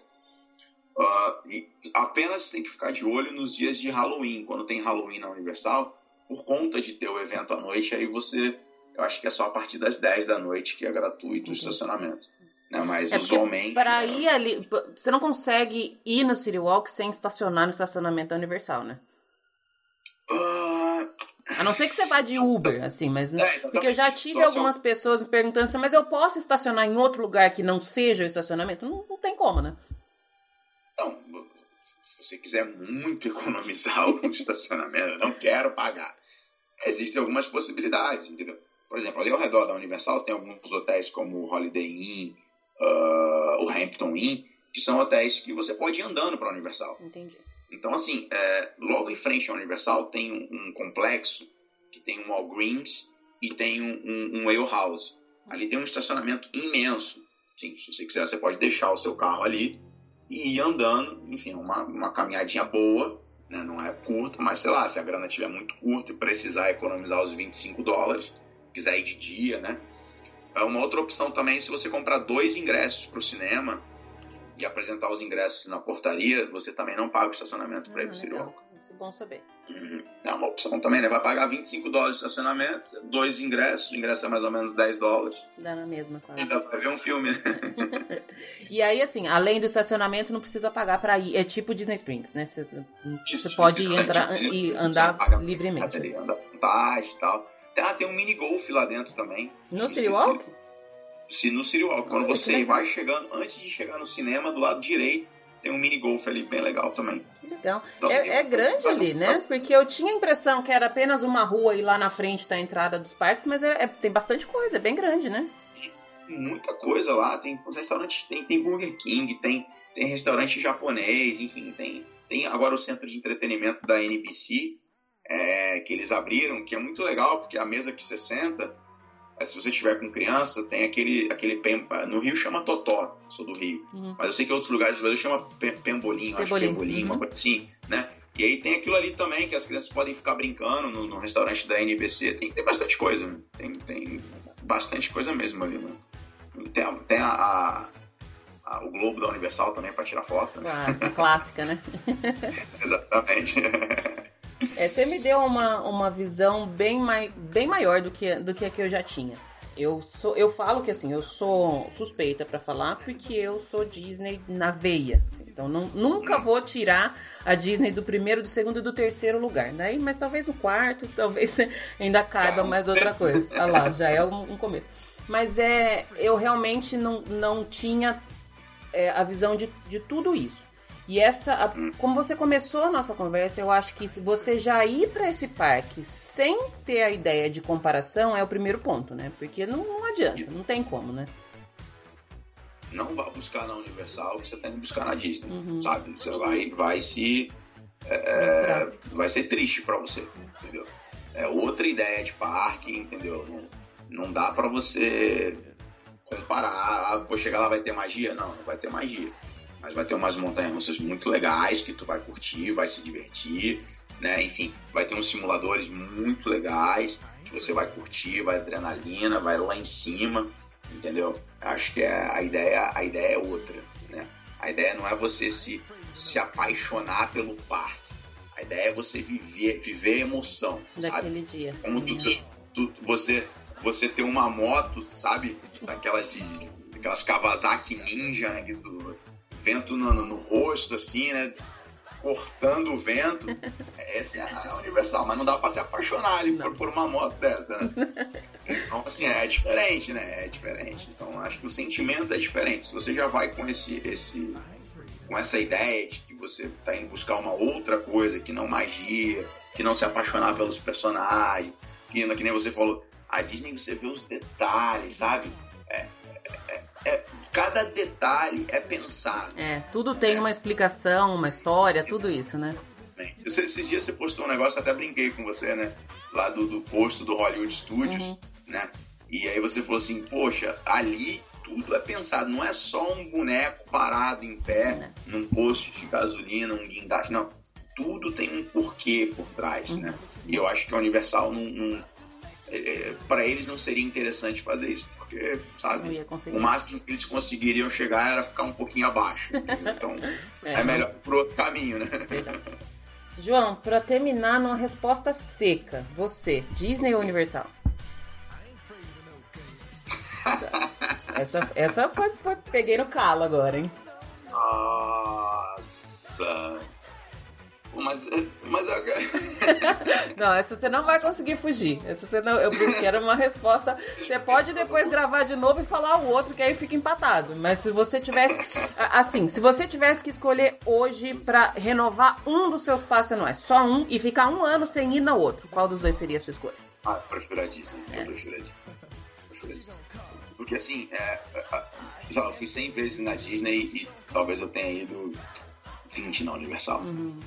Uh, e apenas tem que ficar de olho nos dias de Halloween, quando tem Halloween na Universal, por conta de ter o evento à noite, aí você, eu acho que é só a partir das 10 da noite que é gratuito o estacionamento. Mas é usualmente. Para ir ali. Você não consegue ir no City Walk sem estacionar no estacionamento da Universal, né? Uh... A não ser que você vá de Uber, assim, mas. É, porque eu já tive algumas pessoas me perguntando assim, mas eu posso estacionar em outro lugar que não seja o estacionamento? Não, não tem como, né? Então, se você quiser muito economizar o estacionamento, eu não quero pagar. Existem algumas possibilidades, entendeu? Por exemplo, ali ao redor da Universal tem alguns hotéis como o Holiday Inn, uh, o Hampton Inn, que são hotéis que você pode ir andando para a Universal. Entendi. Então, assim, é, logo em frente à Universal tem um, um, complexo que tem um Walgreens e tem um, um, um Ale House. Ali tem um estacionamento imenso. Sim, se você quiser, você pode deixar o seu carro ali e ir andando. Enfim, uma, uma caminhadinha boa, né? não é curta, mas sei lá, se a grana estiver muito curta e precisar economizar os 25 dólares, quiser ir de dia, né? É uma outra opção também se você comprar dois ingressos para o cinema e apresentar os ingressos na portaria, você também não paga o estacionamento para ir para o Walk. Isso é bom saber. Uhum. É uma opção também, né? Vai pagar 25 dólares de estacionamento, dois ingressos, o ingresso é mais ou menos 10 dólares. Dá na mesma, quase. Dá pra ver um filme, né? e aí, assim, além do estacionamento, não precisa pagar pra ir. É tipo Disney Springs, né? Você, você pode ir entrar e andar livremente. Andar à vontade e tal. Ah, tem um mini golf lá dentro também. No City Walk? Se no City Walk. Quando você vai chegando, antes de chegar no cinema, do lado direito, tem um mini golf ali bem legal também. Que legal. Nossa, é, é, grande ali, né? Porque eu tinha a impressão que era apenas uma rua e lá na frente tá a entrada dos parques, mas é, é tem bastante coisa, é bem grande, né? Muita coisa lá. Tem restaurante, tem, tem Burger King, tem, tem restaurante japonês, enfim, tem, tem agora o centro de entretenimento da NBC, é, que eles abriram, que é muito legal, porque a mesa que você senta é, se você tiver com criança, tem aquele, aquele no Rio chama totó, sou do Rio, uhum. mas eu sei que outros lugares do Brasil chama pembolim, acho que uhum. uma coisa assim, né? E aí tem aquilo ali também que as crianças podem ficar brincando no, no restaurante da NBC, tem, tem bastante coisa, né? tem, tem bastante coisa mesmo ali, né? Tem, tem a, a, a, o Globo da Universal também para tirar foto. Né? Ah, a clássica, né? Exatamente. É, você me deu uma, uma visão bem, mai, bem maior do que, do que a que eu já tinha. Eu, sou, eu falo que assim, eu sou suspeita para falar porque eu sou Disney na veia. Então não, nunca vou tirar a Disney do primeiro, do segundo e do terceiro lugar. Daí, mas talvez no quarto, talvez ainda caiba mais outra coisa. Olha lá, já é um, um começo. Mas é, eu realmente não, não tinha é, a visão de, de tudo isso. E essa, a, como você começou a nossa conversa, eu acho que se você já ir para esse parque sem ter a ideia de comparação é o primeiro ponto, né? Porque não, não adianta, não tem como, né? Não vá buscar na Universal, você tem que buscar na Disney, uhum. sabe? Você vai, vai se é, é vai ser triste para você, entendeu? É outra ideia de parque, entendeu? Não, não dá para você comparar, ah, vou chegar lá vai ter magia? Não, não vai ter magia mas vai ter umas montanhas russas muito legais que tu vai curtir, vai se divertir, né? Enfim, vai ter uns simuladores muito legais que você vai curtir, vai adrenalina, vai lá em cima, entendeu? Acho que é, a ideia a ideia é outra, né? A ideia não é você se se apaixonar pelo parque. A ideia é você viver viver a emoção, daquele sabe? dia. Como tu, tu, você você ter uma moto, sabe? Daquelas de aquelas Kawasaki Ninja, né? Que tu, vento no, no, rosto, assim, né? Cortando o vento. Essa é a universal, mas não dá pra se apaixonar ali por, por, uma moto dessa, né? Então, assim, é diferente, né? É diferente. Então, acho que o sentimento é diferente. Se você já vai com esse, esse com essa ideia de que você está indo buscar uma outra coisa que não magia, que não se apaixonar pelos personagens, que, que nem você falou, a Disney você vê os detalhes, sabe? É, é, é, cada detalhe é pensado. É, tudo tem é. uma explicação, uma história, tudo isso, né? Esses dias você postou um negócio, até brinquei com você, né? Lá do, do posto do Hollywood Studios, uhum. né? E aí você falou assim, poxa, ali tudo é pensado, não é só um boneco parado em pé uhum. num posto de gasolina, um guindaste, não. Tudo tem um porquê por trás, uhum. né? E eu acho que a Universal não, não é, é para eles não seria interessante fazer isso porque, sabe, o máximo que eles conseguiriam chegar era ficar um pouquinho abaixo. Então, é, é melhor pro outro caminho, né? João, para terminar numa resposta seca, você, Disney ou Universal? essa essa foi, foi, peguei no calo agora, hein? Nossa. Mas, mas eu... não, essa você não vai conseguir fugir. Essa você não, eu quero uma resposta. Você pode depois gravar de novo e falar o outro, que aí fica empatado. Mas se você tivesse. Assim, se você tivesse que escolher hoje para renovar um dos seus passos anuais, só um, e ficar um ano sem ir no outro, qual dos dois seria a sua escolha? Ah, prefiro a Disney. É. Prefiro a Disney. Porque assim, é, é, é eu fui 100 vezes na Disney e talvez eu tenha ido 20 na Universal. Uhum.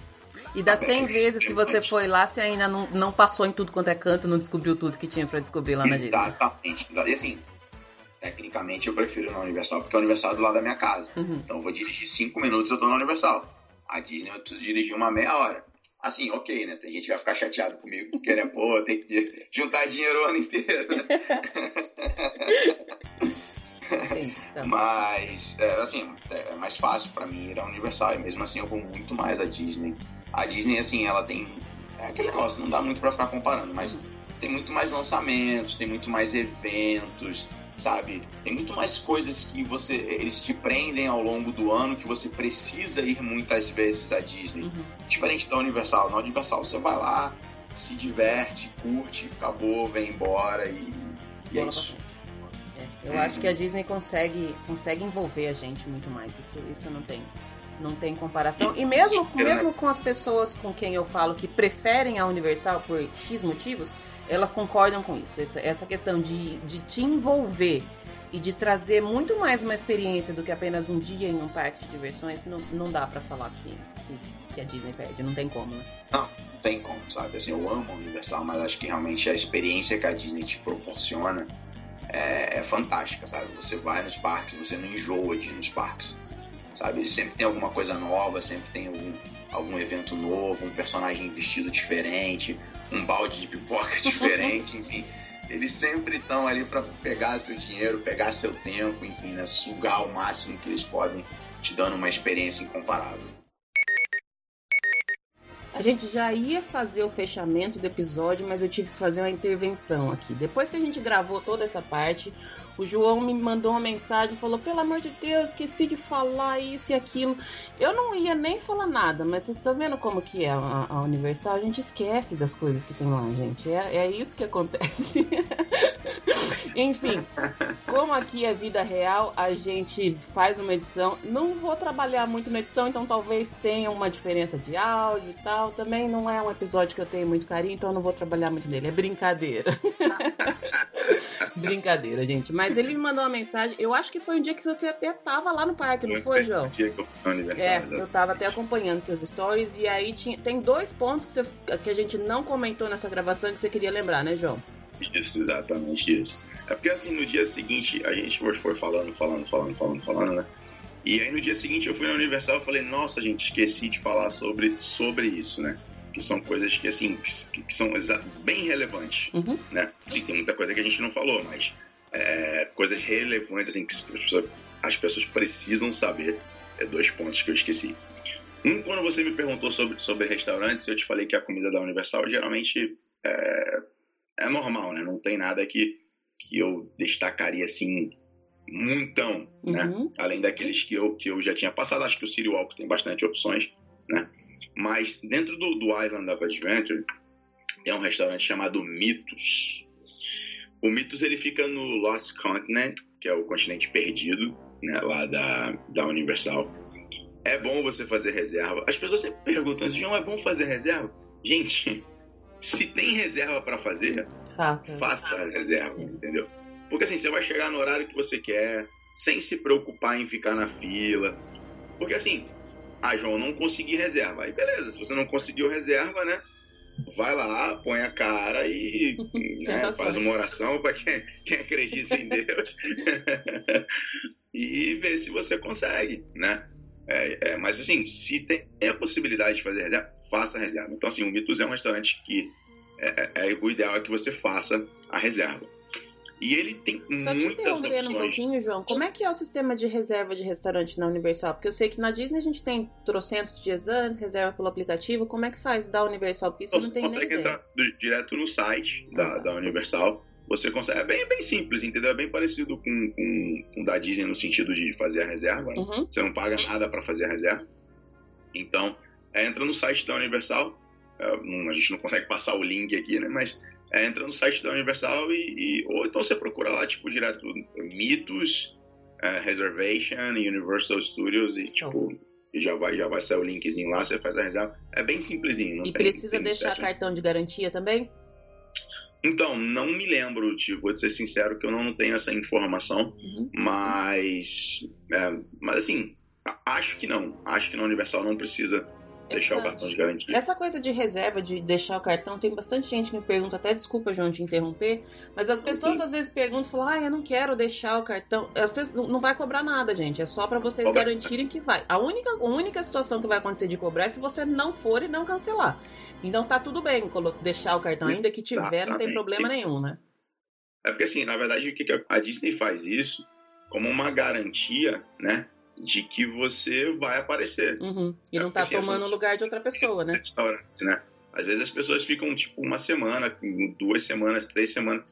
E das 100 vezes que você foi lá, você ainda não, não passou em tudo quanto é canto, não descobriu tudo que tinha para descobrir lá na Disney. Exatamente. E assim, tecnicamente eu prefiro na Universal, porque a Universal é do lado da minha casa. Uhum. Então eu vou dirigir 5 minutos eu tô na Universal. A Disney eu preciso dirigir uma meia hora. Assim, ok, né? Tem gente que vai ficar chateado comigo, porque, né, pô, tem que juntar dinheiro o ano inteiro, né? Tá Mas, é, assim, é mais fácil para mim ir à Universal. E mesmo assim eu vou muito mais à Disney. A Disney, assim, ela tem. É aquele negócio, não dá muito para ficar comparando, mas tem muito mais lançamentos, tem muito mais eventos, sabe? Tem muito mais coisas que você. Eles te prendem ao longo do ano que você precisa ir muitas vezes à Disney. Uhum. Diferente da Universal. Na Universal você vai lá, se diverte, curte, acabou, vem embora e, e é isso. Eu acho que a Disney consegue, consegue envolver a gente muito mais. Isso, isso não tem, não tem comparação. E mesmo, mesmo com as pessoas com quem eu falo que preferem a Universal por X motivos, elas concordam com isso. Essa, essa questão de, de te envolver e de trazer muito mais uma experiência do que apenas um dia em um parque de diversões, não, não dá para falar que, que, que, a Disney perde. Não tem como, né? Não, não tem como, sabe? Assim, eu amo a Universal, mas acho que realmente a experiência que a Disney te proporciona é, é, fantástica, sabe? Você vai nos parques, você não enjoa de ir nos parques, sabe? Sempre tem alguma coisa nova, sempre tem algum, algum evento novo, um personagem vestido diferente, um balde de pipoca diferente, enfim. Eles sempre estão ali para pegar seu dinheiro, pegar seu tempo, enfim, né? sugar o máximo que eles podem, te dando uma experiência incomparável. A gente já ia fazer o fechamento do episódio, mas eu tive que fazer uma intervenção aqui. Depois que a gente gravou toda essa parte, o João me mandou uma mensagem, falou: pelo amor de Deus, esqueci de falar isso e aquilo. Eu não ia nem falar nada, mas você tá vendo como que é a, a Universal? A gente esquece das coisas que tem lá, gente. É, é isso que acontece. Enfim, como aqui é vida real, a gente faz uma edição. Não vou trabalhar muito na edição, então talvez tenha uma diferença de áudio e tal. Também não é um episódio que eu tenho muito carinho, então eu não vou trabalhar muito nele. É brincadeira. brincadeira, gente. Mas ele me mandou uma mensagem. Eu acho que foi um dia que você até tava lá no parque, não foi, João? dia que eu fui no aniversário. É, eu tava até acompanhando seus stories. E aí tinha, tem dois pontos que, você, que a gente não comentou nessa gravação que você queria lembrar, né, João? Isso, exatamente isso. É porque assim, no dia seguinte, a gente foi falando, falando, falando, falando, falando, né? E aí no dia seguinte eu fui na Universal e falei, nossa, gente, esqueci de falar sobre, sobre isso, né? Que são coisas que, assim, que, que são bem relevantes, uhum. né? Sim, tem muita coisa que a gente não falou, mas é, coisas relevantes, assim, que as pessoas, as pessoas precisam saber. É dois pontos que eu esqueci. Um, quando você me perguntou sobre, sobre restaurantes, eu te falei que a comida da Universal geralmente é, é normal, né? Não tem nada que, que eu destacaria assim muitão, né? uhum. né? Além daqueles que eu, que eu já tinha passado, acho que o City Walk tem bastante opções, né? Mas dentro do, do Island of Adventure tem um restaurante chamado Mitos. O Mitos ele fica no Lost Continent, que é o continente perdido, né? Lá da, da Universal. É bom você fazer reserva. As pessoas sempre perguntam, João, é bom fazer reserva? Gente, se tem reserva para fazer, faça. faça a reserva, entendeu? Porque assim, você vai chegar no horário que você quer, sem se preocupar em ficar na fila. Porque assim, ah, João, não consegui reserva. Aí beleza, se você não conseguiu reserva, né? Vai lá, põe a cara e né, faz uma oração para quem, quem acredita em Deus e vê se você consegue, né? É, é, mas assim, se tem a possibilidade de fazer reserva, faça a reserva. Então, assim, o Mitos é um restaurante que é, é, é o ideal é que você faça a reserva. E ele tem Só muitas te interrompendo um pouquinho, João. Como é que é o sistema de reserva de restaurante na Universal? Porque eu sei que na Disney a gente tem trocentos dias antes, reserva pelo aplicativo. Como é que faz da Universal? Porque isso você não tem nem ideia. entrar direto no site da, ah, da Universal. Você consegue. É bem, bem simples, entendeu? É bem parecido com, com, com da Disney no sentido de fazer a reserva. Né? Uhum. Você não paga nada para fazer a reserva. Então, é, entra no site da Universal. É, a gente não consegue passar o link aqui, né? Mas é, entra no site da Universal e, e, ou então você procura lá, tipo, direto Mitos, é, Reservation, Universal Studios e, tipo, e já vai, já vai sair o linkzinho lá, você faz a reserva. É bem simplesinho. e tem, precisa tem deixar cartão de garantia também? Então, não me lembro, te vou ser sincero que eu não tenho essa informação, uhum. mas, é, mas assim, acho que não. Acho que na Universal não precisa deixar o cartão de garantia. Essa coisa de reserva, de deixar o cartão, tem bastante gente que me pergunta, até desculpa, João, te interromper, mas as pessoas Sim. às vezes perguntam, falam, ah, eu não quero deixar o cartão. As pessoas, não vai cobrar nada, gente, é só para vocês Cobra. garantirem que vai. A única, a única situação que vai acontecer de cobrar é se você não for e não cancelar. Então tá tudo bem deixar o cartão, ainda que tiver, não tem problema nenhum, né? É porque assim, na verdade, o que a Disney faz isso como uma garantia, né? De que você vai aparecer. Uhum. E não é, tá assim, tomando o lugar de outra pessoa, né? Restaurante, né? Às vezes as pessoas ficam, tipo, uma semana, duas semanas, três semanas,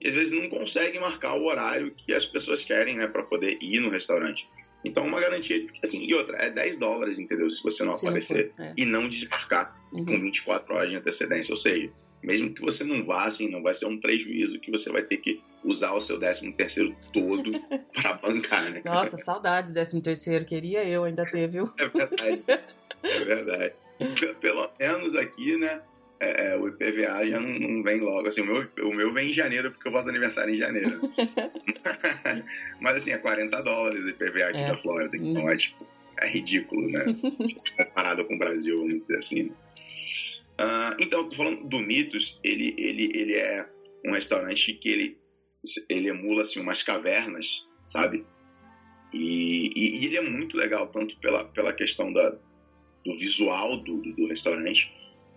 e às vezes não conseguem marcar o horário que as pessoas querem, né, para poder ir no restaurante. Então, uma garantia, assim, e outra, é 10 dólares, entendeu? Se você não aparecer é. e não desmarcar uhum. com 24 horas de antecedência. Ou seja, mesmo que você não vá, assim, não vai ser um prejuízo que você vai ter que usar o seu 13 terceiro todo para bancar, né? Nossa, saudades 13 terceiro, queria eu ainda ter, viu? É verdade, é verdade. Pelo menos aqui, né, é, é o IPVA já não, não, vem logo, assim, o meu, o meu vem em janeiro, porque eu faço aniversário em janeiro. Mas, assim, é 40 dólares o IPVA aqui é. da Flórida, então uhum. é, tipo, é ridículo, né? Comparado com o Brasil, vamos dizer assim, né? Uh, então, tô falando do Mitos, ele, ele, ele é um restaurante que ele, ele emula assim, umas cavernas, sabe? E, e, e, ele é muito legal, tanto pela, pela questão da, do visual do, do, do, restaurante,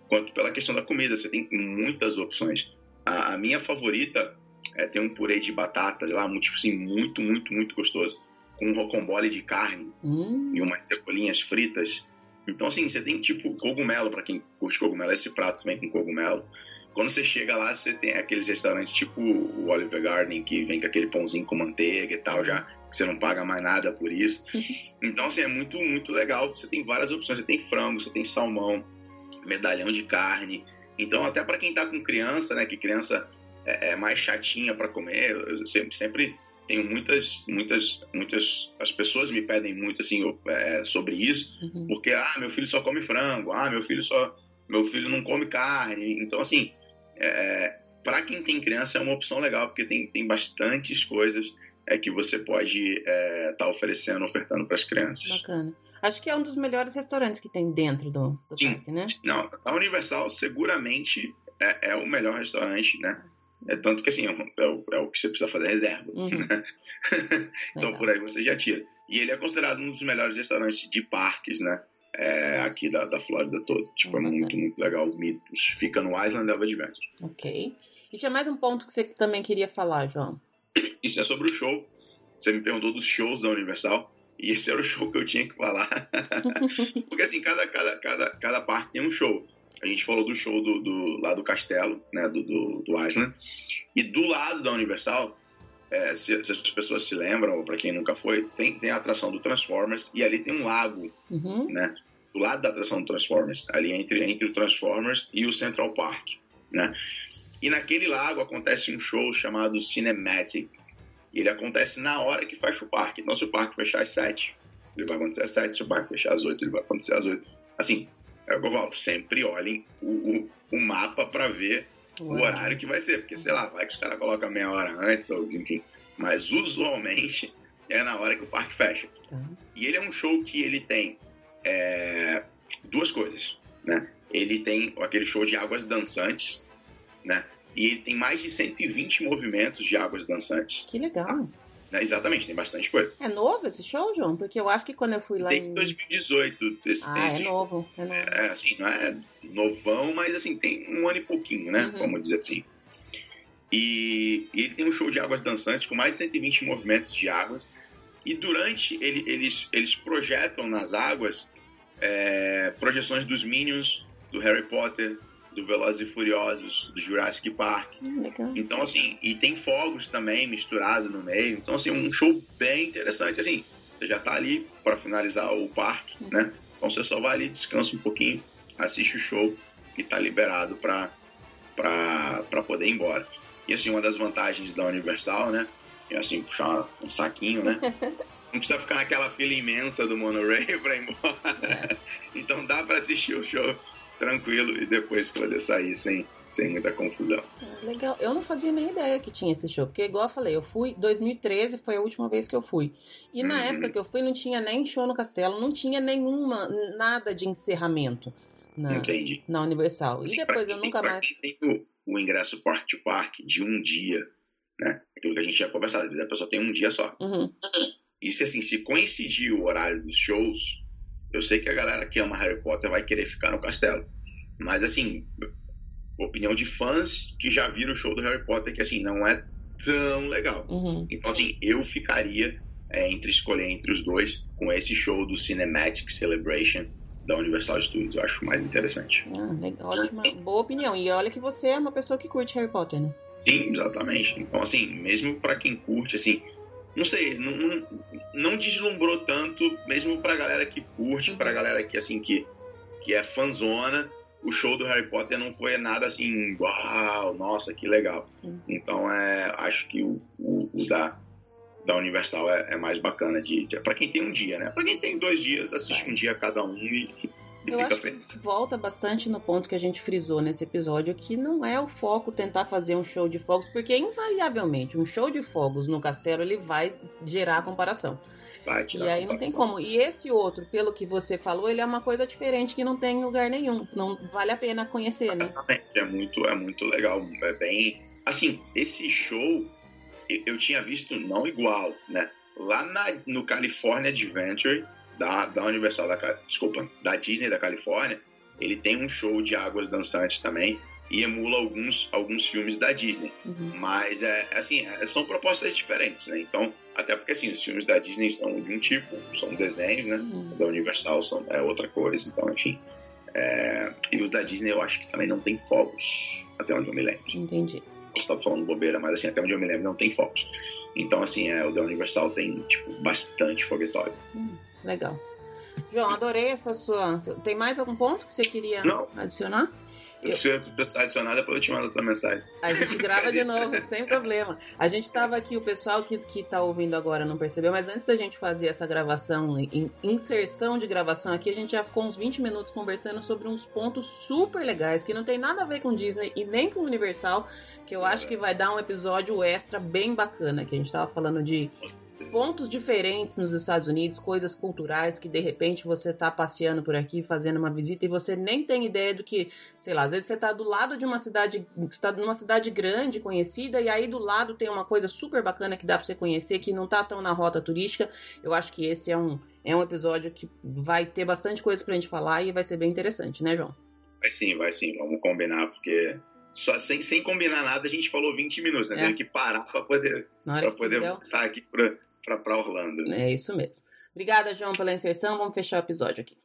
quanto pela questão da comida. Você tem muitas opções. A, a minha favorita é ter um purê de batata lá, muito, tipo assim, muito, muito, muito gostoso, com um rocambole de carne hum. e umas cebolinhas fritas então, assim, você tem tipo cogumelo, para quem curte cogumelo, esse prato vem com cogumelo. Quando você chega lá, você tem aqueles restaurantes tipo o Oliver Garden, que vem com aquele pãozinho com manteiga e tal, já que você não paga mais nada por isso. Então, assim, é muito, muito legal. Você tem várias opções. Você tem frango, você tem salmão, medalhão de carne. Então, até para quem tá com criança, né, que criança é, é mais chatinha para comer, eu sempre, sempre tenho muitas, muitas, muitas. As pessoas me pedem muito assim é, sobre isso, uhum. porque ah, meu filho só come frango, ah, meu filho só, meu filho não come carne. Então assim, é, para quem tem criança é uma opção legal porque tem, tem bastantes coisas é que você pode estar é, tá oferecendo, ofertando para as crianças. Bacana. Acho que é um dos melhores restaurantes que tem dentro do, do Sim. parque, né? Não, a Universal seguramente é, é o melhor restaurante, né? É tanto que assim, é, é, o, é o que você precisa fazer reserva. Uhum. Né? então Legal. por aí você já tira. E ele é considerado um dos melhores restaurantes de parques, né? É, aqui da, da Flórida toda. Tipo, uhum. é muito, muito legal. Mitos. Fica no Island of Adventure. Ok. E tinha mais um ponto que você também queria falar, João. Isso é sobre o show. Você me perguntou dos shows da Universal. E esse era o show que eu tinha que falar. Porque assim, cada, cada, cada, cada parque tem um show. A gente falou do show do, do lá do castelo, né, do, do, do Island. E do lado da Universal, é, se, se, as pessoas se lembram, ou para quem nunca foi, tem, tem a atração do Transformers e ali tem um lago, uhum. né? Do lado da atração do Transformers, ali entre, entre o Transformers e o Central Park, né? E naquele lago acontece um show chamado Cinematic. E ele acontece na hora que fecha o parque. Então, se o parque fechar às 7, ele vai acontecer às 7. Se o parque fechar às 8, ele vai acontecer às 8. Assim, é o que eu falo, sempre olhem o, o, o mapa para ver Ué. o horário que vai ser, porque sei lá, vai que os caras colocam meia hora antes, ou enfim. Mas usualmente é na hora que o parque fecha. Uhum. E ele é um show que ele tem é, duas coisas, né? Ele tem aquele show de águas dançantes, né? E ele tem mais de 120 movimentos de águas dançantes. Que legal. Né? Exatamente, tem bastante coisa. É novo esse show, João? Porque eu acho que quando eu fui lá tem em... 2018. Esse, ah, esse é show. novo, é novo. É, assim, não é novão, mas assim, tem um ano e pouquinho, né? Uhum. Vamos dizer assim. E, e, ele tem um show de águas dançantes com mais de 120 movimentos de águas. E durante ele, eles, eles projetam nas águas é, projeções dos Minions, do Harry Potter, do Velozes e Furiosos, do Jurassic Park. Hum, então, assim, e tem fogos também misturado no meio. Então, assim, um show bem interessante. Assim, você já tá ali para finalizar o parque, uhum. né? Então você só vai ali, descansa um pouquinho, assiste o show e tá liberado para para poder ir embora. E assim, uma das vantagens da Universal, né? É assim, puxar um saquinho, né? Não precisa ficar naquela fila imensa do monorail para ir embora. É. Então dá para assistir o show tranquilo e depois poder sair sem, sem muita confusão. Legal. Eu não fazia nem ideia que tinha esse show, porque igual eu falei, eu fui 2013 foi a última vez que eu fui. E na uhum. época que eu fui não tinha nem show no castelo, não tinha nenhuma nada de encerramento na, Entendi. na Universal. E depois eu nunca mais tem o, o ingresso Park to Park de um dia, né? Aquilo que a gente tinha conversado, a pessoa tem um dia só. Uhum. E se assim, se coincidir o horário dos shows, eu sei que a galera que ama Harry Potter vai querer ficar no castelo. Mas assim, opinião de fãs que já viram o show do Harry Potter, que assim, não é tão legal. Uhum. Então, assim, eu ficaria é, entre escolher entre os dois com esse show do Cinematic Celebration da Universal Studios. Eu acho mais interessante. Ah, legal, ótima, boa opinião. E olha que você é uma pessoa que curte Harry Potter, né? Sim, exatamente. Então, assim, mesmo para quem curte, assim, não sei, não, não, deslumbrou tanto, mesmo pra galera que curte, pra galera que, assim, que, que é fanzona, o show do Harry Potter não foi nada assim, uau, nossa, que legal. Sim. Então, é, acho que o, o, o da, da Universal é, é, mais bacana de, de para quem tem um dia, né? Para quem tem dois dias, assiste um dia cada um e eu acho feliz. que volta bastante no ponto que a gente frisou nesse episódio, que não é o foco tentar fazer um show de fogos, porque invariavelmente um show de fogos no castelo ele vai gerar comparação e aí não tem como. E esse outro, pelo que você falou, ele é uma coisa diferente que não tem em lugar nenhum. Não vale a pena conhecer, né? É muito, é muito legal. É bem. Assim, esse show eu tinha visto não igual, né? Lá na, no California Adventure da, da Universal da desculpa, da Disney da Califórnia, ele tem um show de águas dançantes também e emula alguns, alguns filmes da Disney. Uhum. Mas, é, assim, é, são propostas diferentes, né? Então, até porque, assim, os filmes da Disney são de um tipo, são desenhos, né? Uhum. Da Universal são, é outra coisa. Então, enfim. É... E os da Disney eu acho que também não tem fogos, até onde eu me lembro. Entendi. Você tá falando bobeira, mas assim, até onde eu me lembro não tem fogos. Então, assim, é, o da Universal tem, tipo, bastante foguetório. Hum, legal. João, adorei essa sua. Tem mais algum ponto que você queria não. adicionar? Eu... Se precisar adicionar, depois eu te mando outra mensagem. A gente grava de novo, sem problema. A gente estava aqui, o pessoal que, que tá ouvindo agora não percebeu, mas antes da gente fazer essa gravação, inserção de gravação aqui, a gente já ficou uns 20 minutos conversando sobre uns pontos super legais que não tem nada a ver com Disney e nem com Universal, que eu acho que vai dar um episódio extra bem bacana, que a gente estava falando de pontos diferentes nos Estados Unidos, coisas culturais que de repente você está passeando por aqui, fazendo uma visita e você nem tem ideia do que, sei lá, às vezes você está do lado de uma cidade, está numa cidade grande, conhecida, e aí do lado tem uma coisa super bacana que dá para você conhecer, que não tá tão na rota turística. Eu acho que esse é um, é um episódio que vai ter bastante coisa pra gente falar e vai ser bem interessante, né, João? Vai sim, vai sim, vamos combinar, porque só sem, sem combinar nada a gente falou 20 minutos, né? É. Tem que parar para poder, pra poder voltar aqui pra, para Orlando. É isso mesmo. Obrigada, João, pela inserção. Vamos fechar o episódio aqui.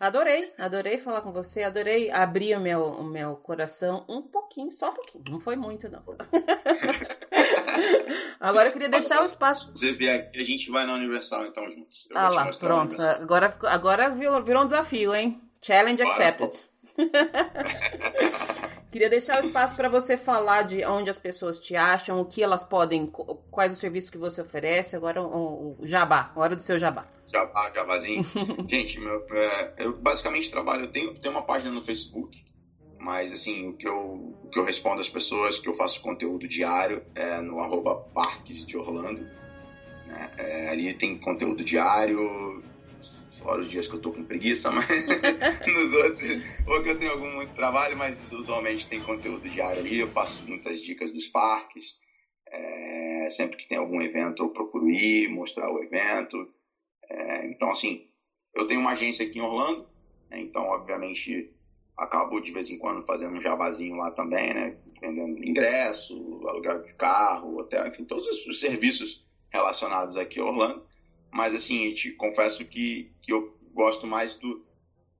Adorei, adorei falar com você, adorei abrir o meu, o meu coração um pouquinho, só um pouquinho, não foi muito não. Agora eu queria deixar o espaço. Você vier aqui, a gente vai na Universal então juntos. Eu ah lá, pronto. Agora, agora virou, virou um desafio, hein? Challenge accepted. Queria deixar o espaço para você falar de onde as pessoas te acham, o que elas podem, quais os serviços que você oferece. Agora o, o jabá, hora do seu jabá. Jabá, jabazinho. Gente, meu, é, eu basicamente trabalho, eu tenho, tenho uma página no Facebook, mas assim, o que eu, o que eu respondo às pessoas, que eu faço conteúdo diário é no arroba Parques de Orlando. Né? É, ali tem conteúdo diário, Fora os dias que eu tô com preguiça, mas nos outros, ou que eu tenho algum muito trabalho, mas usualmente tem conteúdo diário ali, eu passo muitas dicas dos parques. É, sempre que tem algum evento eu procuro ir, mostrar o evento. É, então, assim, eu tenho uma agência aqui em Orlando, né, então, obviamente, acabo de vez em quando fazendo um jabazinho lá também, né? Vendendo ingresso, aluguel de carro, hotel, enfim, todos os serviços relacionados aqui a Orlando. Mas, assim, eu te confesso que, que eu gosto mais do,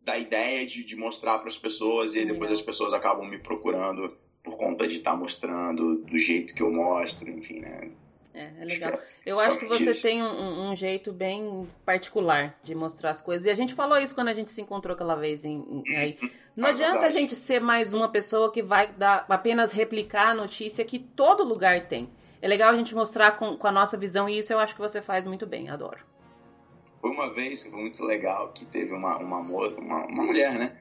da ideia de, de mostrar para as pessoas e depois as pessoas acabam me procurando por conta de estar tá mostrando do jeito que eu mostro, enfim, né? É, é legal. Eu acho que você isso. tem um, um, jeito bem particular de mostrar as coisas. E a gente falou isso quando a gente se encontrou aquela vez em, em aí. Não é adianta verdade. a gente ser mais uma pessoa que vai dar, apenas replicar a notícia que todo lugar tem é legal a gente mostrar com, com a nossa visão e isso eu acho que você faz muito bem, adoro. Foi uma vez muito legal que teve uma, uma, uma, uma mulher, né?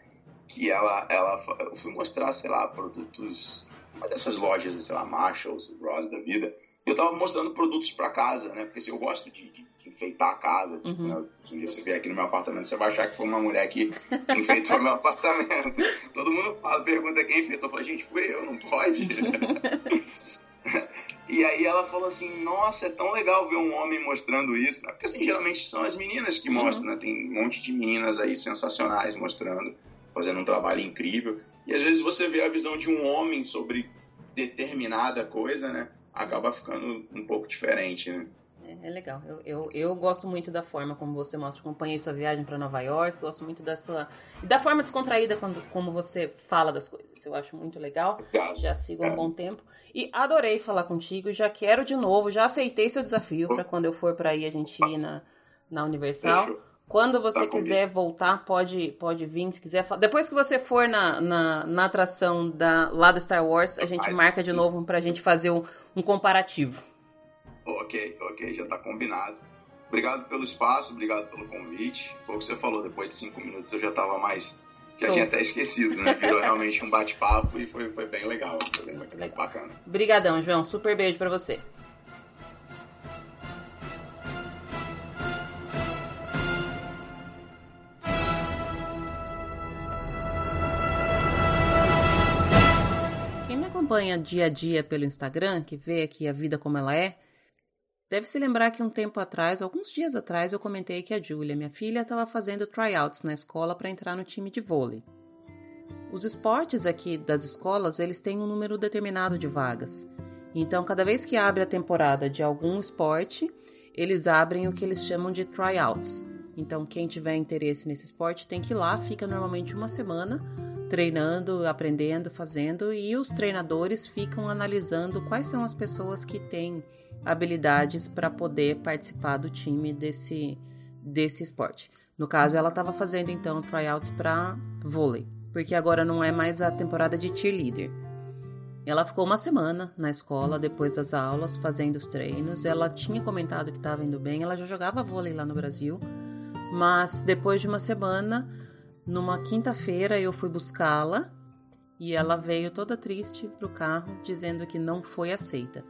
que ela, ela eu fui mostrar, sei lá, produtos, uma dessas lojas, sei lá, Marshalls, Ross da vida, eu tava mostrando produtos para casa, né? Porque assim, eu gosto de, de, enfeitar a casa. Tipo, uhum. né? você vier aqui no meu apartamento, você vai achar que foi uma mulher que enfeitou meu apartamento. Todo mundo fala, pergunta quem enfeitou. Eu falo, gente, fui eu, não pode. E aí ela falou assim, nossa, é tão legal ver um homem mostrando isso, né? Porque assim, geralmente são as meninas que mostram, uhum. né? Tem um monte de meninas aí sensacionais mostrando, fazendo um trabalho incrível. E às vezes você vê a visão de um homem sobre determinada coisa, né? Acaba ficando um pouco diferente, né? É, é legal. Eu, eu, eu, gosto muito da forma como você mostra. Acompanhei sua viagem para Nova York. Gosto muito da sua. da forma descontraída quando, como você fala das coisas. Eu acho muito legal. Já sigo há um bom tempo. E adorei falar contigo. Já quero de novo. Já aceitei seu desafio para quando eu for para aí a gente ir na, na Universal. Quando você tá quiser voltar, pode, pode vir, se quiser. Depois que você for na, na, na atração da, lá do Star Wars, a gente marca de novo pra gente fazer um, um comparativo. Ok, ok, já está combinado. Obrigado pelo espaço, obrigado pelo convite. Foi o que você falou, depois de cinco minutos eu já estava mais. Já Solto. tinha até esquecido, né? Virou realmente um bate-papo e foi, foi bem legal. Foi bem, Muito legal. bacana. Obrigadão, João. Super beijo para você. Quem me acompanha dia a dia pelo Instagram, que vê aqui a vida como ela é, Deve se lembrar que um tempo atrás, alguns dias atrás, eu comentei que a Julia, minha filha, estava fazendo tryouts na escola para entrar no time de vôlei. Os esportes aqui das escolas, eles têm um número determinado de vagas. Então, cada vez que abre a temporada de algum esporte, eles abrem o que eles chamam de tryouts. Então, quem tiver interesse nesse esporte tem que ir lá, fica normalmente uma semana treinando, aprendendo, fazendo, e os treinadores ficam analisando quais são as pessoas que têm habilidades para poder participar do time desse, desse esporte. No caso, ela estava fazendo então tryouts para vôlei, porque agora não é mais a temporada de cheerleader. Ela ficou uma semana na escola depois das aulas fazendo os treinos. Ela tinha comentado que estava indo bem, ela já jogava vôlei lá no Brasil, mas depois de uma semana, numa quinta-feira, eu fui buscá-la e ela veio toda triste para o carro, dizendo que não foi aceita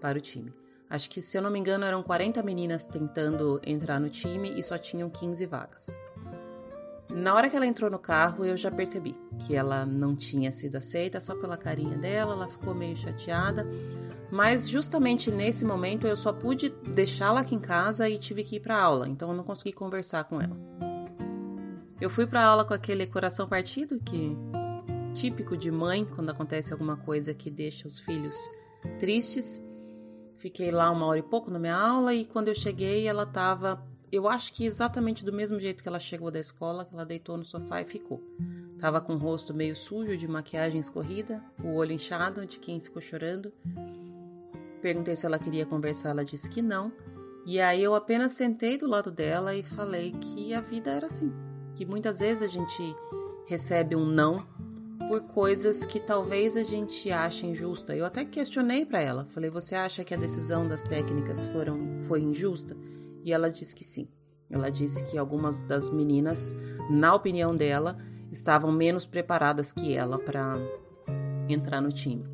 para o time. Acho que, se eu não me engano, eram 40 meninas tentando entrar no time e só tinham 15 vagas. Na hora que ela entrou no carro, eu já percebi que ela não tinha sido aceita, só pela carinha dela, ela ficou meio chateada. Mas justamente nesse momento eu só pude deixá-la aqui em casa e tive que ir para aula, então eu não consegui conversar com ela. Eu fui para aula com aquele coração partido que típico de mãe quando acontece alguma coisa que deixa os filhos tristes. Fiquei lá uma hora e pouco na minha aula e quando eu cheguei ela estava, eu acho que exatamente do mesmo jeito que ela chegou da escola, que ela deitou no sofá e ficou. Tava com o rosto meio sujo de maquiagem escorrida, o olho inchado de quem ficou chorando. Perguntei se ela queria conversar, ela disse que não. E aí eu apenas sentei do lado dela e falei que a vida era assim, que muitas vezes a gente recebe um não por coisas que talvez a gente ache injusta. Eu até questionei para ela, falei: "Você acha que a decisão das técnicas foram foi injusta?" E ela disse que sim. Ela disse que algumas das meninas, na opinião dela, estavam menos preparadas que ela para entrar no time.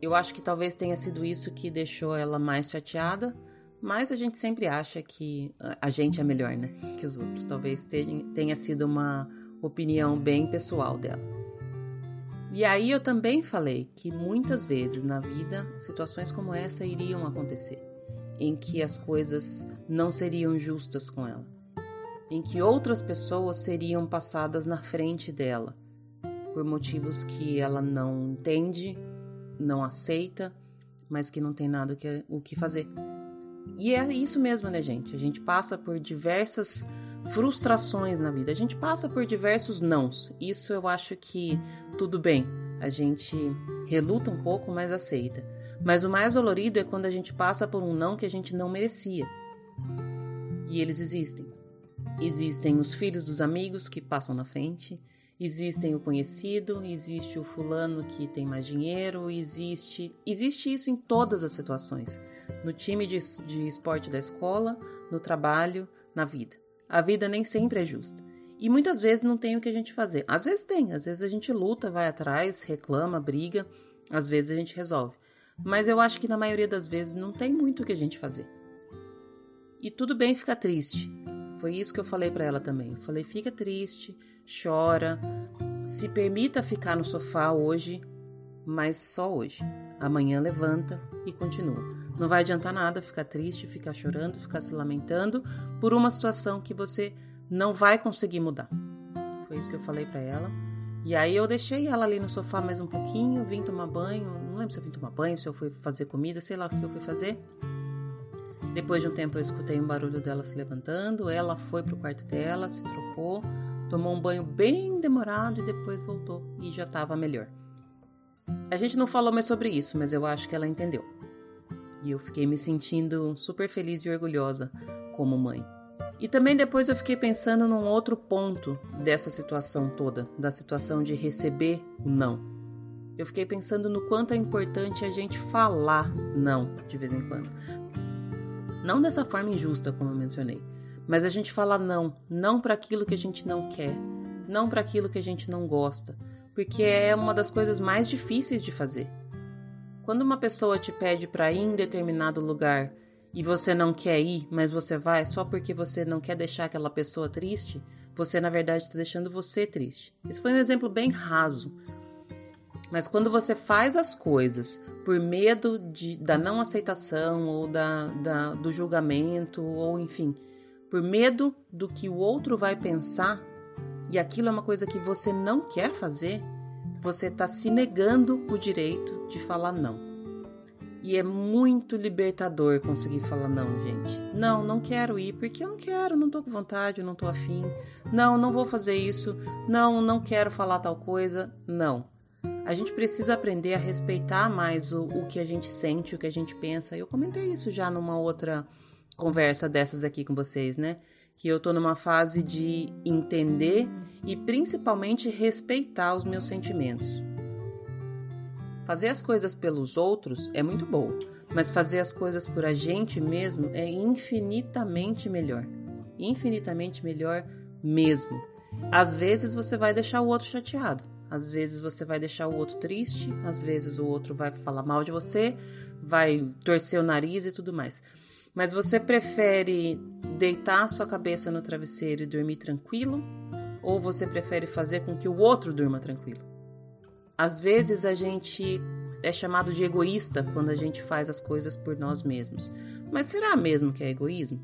Eu acho que talvez tenha sido isso que deixou ela mais chateada, mas a gente sempre acha que a gente é melhor, né, que os outros. Talvez tenha sido uma opinião bem pessoal dela. E aí eu também falei que muitas vezes na vida situações como essa iriam acontecer, em que as coisas não seriam justas com ela, em que outras pessoas seriam passadas na frente dela por motivos que ela não entende, não aceita, mas que não tem nada que, o que fazer. E é isso mesmo, né, gente? A gente passa por diversas frustrações na vida. A gente passa por diversos nãos. Isso eu acho que tudo bem. A gente reluta um pouco, mas aceita. Mas o mais dolorido é quando a gente passa por um não que a gente não merecia. E eles existem. Existem os filhos dos amigos que passam na frente, existem o conhecido, existe o fulano que tem mais dinheiro, existe, existe isso em todas as situações, no time de, de esporte da escola, no trabalho, na vida. A vida nem sempre é justa. E muitas vezes não tem o que a gente fazer. Às vezes tem, às vezes a gente luta, vai atrás, reclama, briga, às vezes a gente resolve. Mas eu acho que na maioria das vezes não tem muito o que a gente fazer. E tudo bem ficar triste. Foi isso que eu falei para ela também. Eu falei: fica triste, chora, se permita ficar no sofá hoje, mas só hoje. Amanhã levanta e continua. Não vai adiantar nada ficar triste, ficar chorando, ficar se lamentando por uma situação que você não vai conseguir mudar. Foi isso que eu falei para ela. E aí eu deixei ela ali no sofá mais um pouquinho, vim tomar banho, não lembro se eu vim tomar banho, se eu fui fazer comida, sei lá o que eu fui fazer. Depois de um tempo eu escutei um barulho dela se levantando, ela foi pro quarto dela, se trocou, tomou um banho bem demorado e depois voltou e já estava melhor. A gente não falou mais sobre isso, mas eu acho que ela entendeu. E eu fiquei me sentindo super feliz e orgulhosa como mãe. E também depois eu fiquei pensando num outro ponto dessa situação toda, da situação de receber o não. Eu fiquei pensando no quanto é importante a gente falar não de vez em quando. Não dessa forma injusta, como eu mencionei, mas a gente fala não, não para aquilo que a gente não quer, não para aquilo que a gente não gosta, porque é uma das coisas mais difíceis de fazer. Quando uma pessoa te pede para ir em determinado lugar e você não quer ir, mas você vai só porque você não quer deixar aquela pessoa triste, você na verdade está deixando você triste. Esse foi um exemplo bem raso. Mas quando você faz as coisas por medo de, da não aceitação ou da, da, do julgamento, ou enfim, por medo do que o outro vai pensar, e aquilo é uma coisa que você não quer fazer, você está se negando o direito de falar não. E é muito libertador conseguir falar não, gente. Não, não quero ir porque eu não quero, não tô com vontade, não tô afim. Não, não vou fazer isso. Não, não quero falar tal coisa. Não. A gente precisa aprender a respeitar mais o, o que a gente sente, o que a gente pensa. Eu comentei isso já numa outra conversa dessas aqui com vocês, né? Que eu tô numa fase de entender e principalmente respeitar os meus sentimentos. Fazer as coisas pelos outros é muito bom, mas fazer as coisas por a gente mesmo é infinitamente melhor. Infinitamente melhor mesmo. Às vezes você vai deixar o outro chateado, às vezes você vai deixar o outro triste, às vezes o outro vai falar mal de você, vai torcer o nariz e tudo mais. Mas você prefere deitar sua cabeça no travesseiro e dormir tranquilo? Ou você prefere fazer com que o outro durma tranquilo? Às vezes a gente é chamado de egoísta quando a gente faz as coisas por nós mesmos. Mas será mesmo que é egoísmo?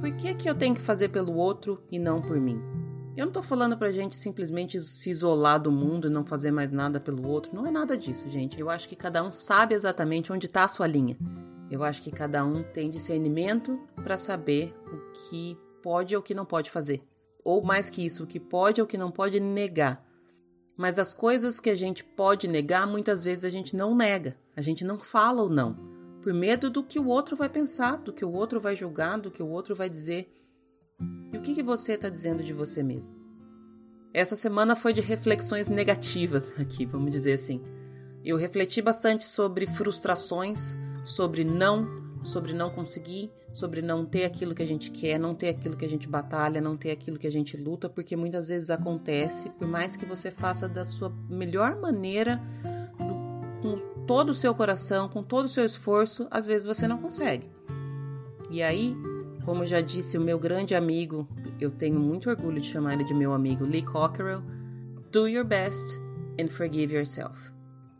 Por que, que eu tenho que fazer pelo outro e não por mim? Eu não tô falando pra gente simplesmente se isolar do mundo e não fazer mais nada pelo outro. Não é nada disso, gente. Eu acho que cada um sabe exatamente onde tá a sua linha. Eu acho que cada um tem discernimento para saber o que pode ou o que não pode fazer. Ou mais que isso, o que pode ou o que não pode negar. Mas as coisas que a gente pode negar, muitas vezes a gente não nega, a gente não fala ou não, por medo do que o outro vai pensar, do que o outro vai julgar, do que o outro vai dizer. E o que, que você está dizendo de você mesmo? Essa semana foi de reflexões negativas aqui, vamos dizer assim. Eu refleti bastante sobre frustrações, sobre não sobre não conseguir, sobre não ter aquilo que a gente quer, não ter aquilo que a gente batalha, não ter aquilo que a gente luta, porque muitas vezes acontece, por mais que você faça da sua melhor maneira, com todo o seu coração, com todo o seu esforço, às vezes você não consegue. E aí, como já disse o meu grande amigo, eu tenho muito orgulho de chamar ele de meu amigo Lee Cockerell, do your best and forgive yourself.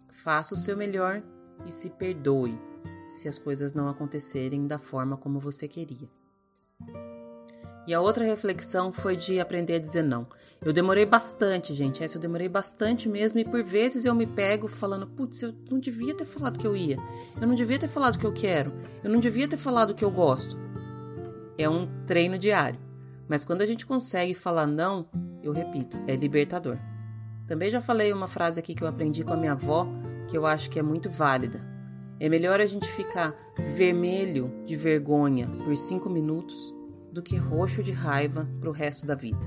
Faça o seu melhor e se perdoe se as coisas não acontecerem da forma como você queria. E a outra reflexão foi de aprender a dizer não. Eu demorei bastante, gente. Essa eu demorei bastante mesmo. E por vezes eu me pego falando: putz, eu não devia ter falado que eu ia. Eu não devia ter falado que eu quero. Eu não devia ter falado que eu gosto. É um treino diário. Mas quando a gente consegue falar não, eu repito, é libertador. Também já falei uma frase aqui que eu aprendi com a minha avó, que eu acho que é muito válida. É melhor a gente ficar vermelho de vergonha por cinco minutos do que roxo de raiva pro resto da vida.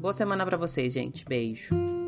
Boa semana para vocês, gente. Beijo.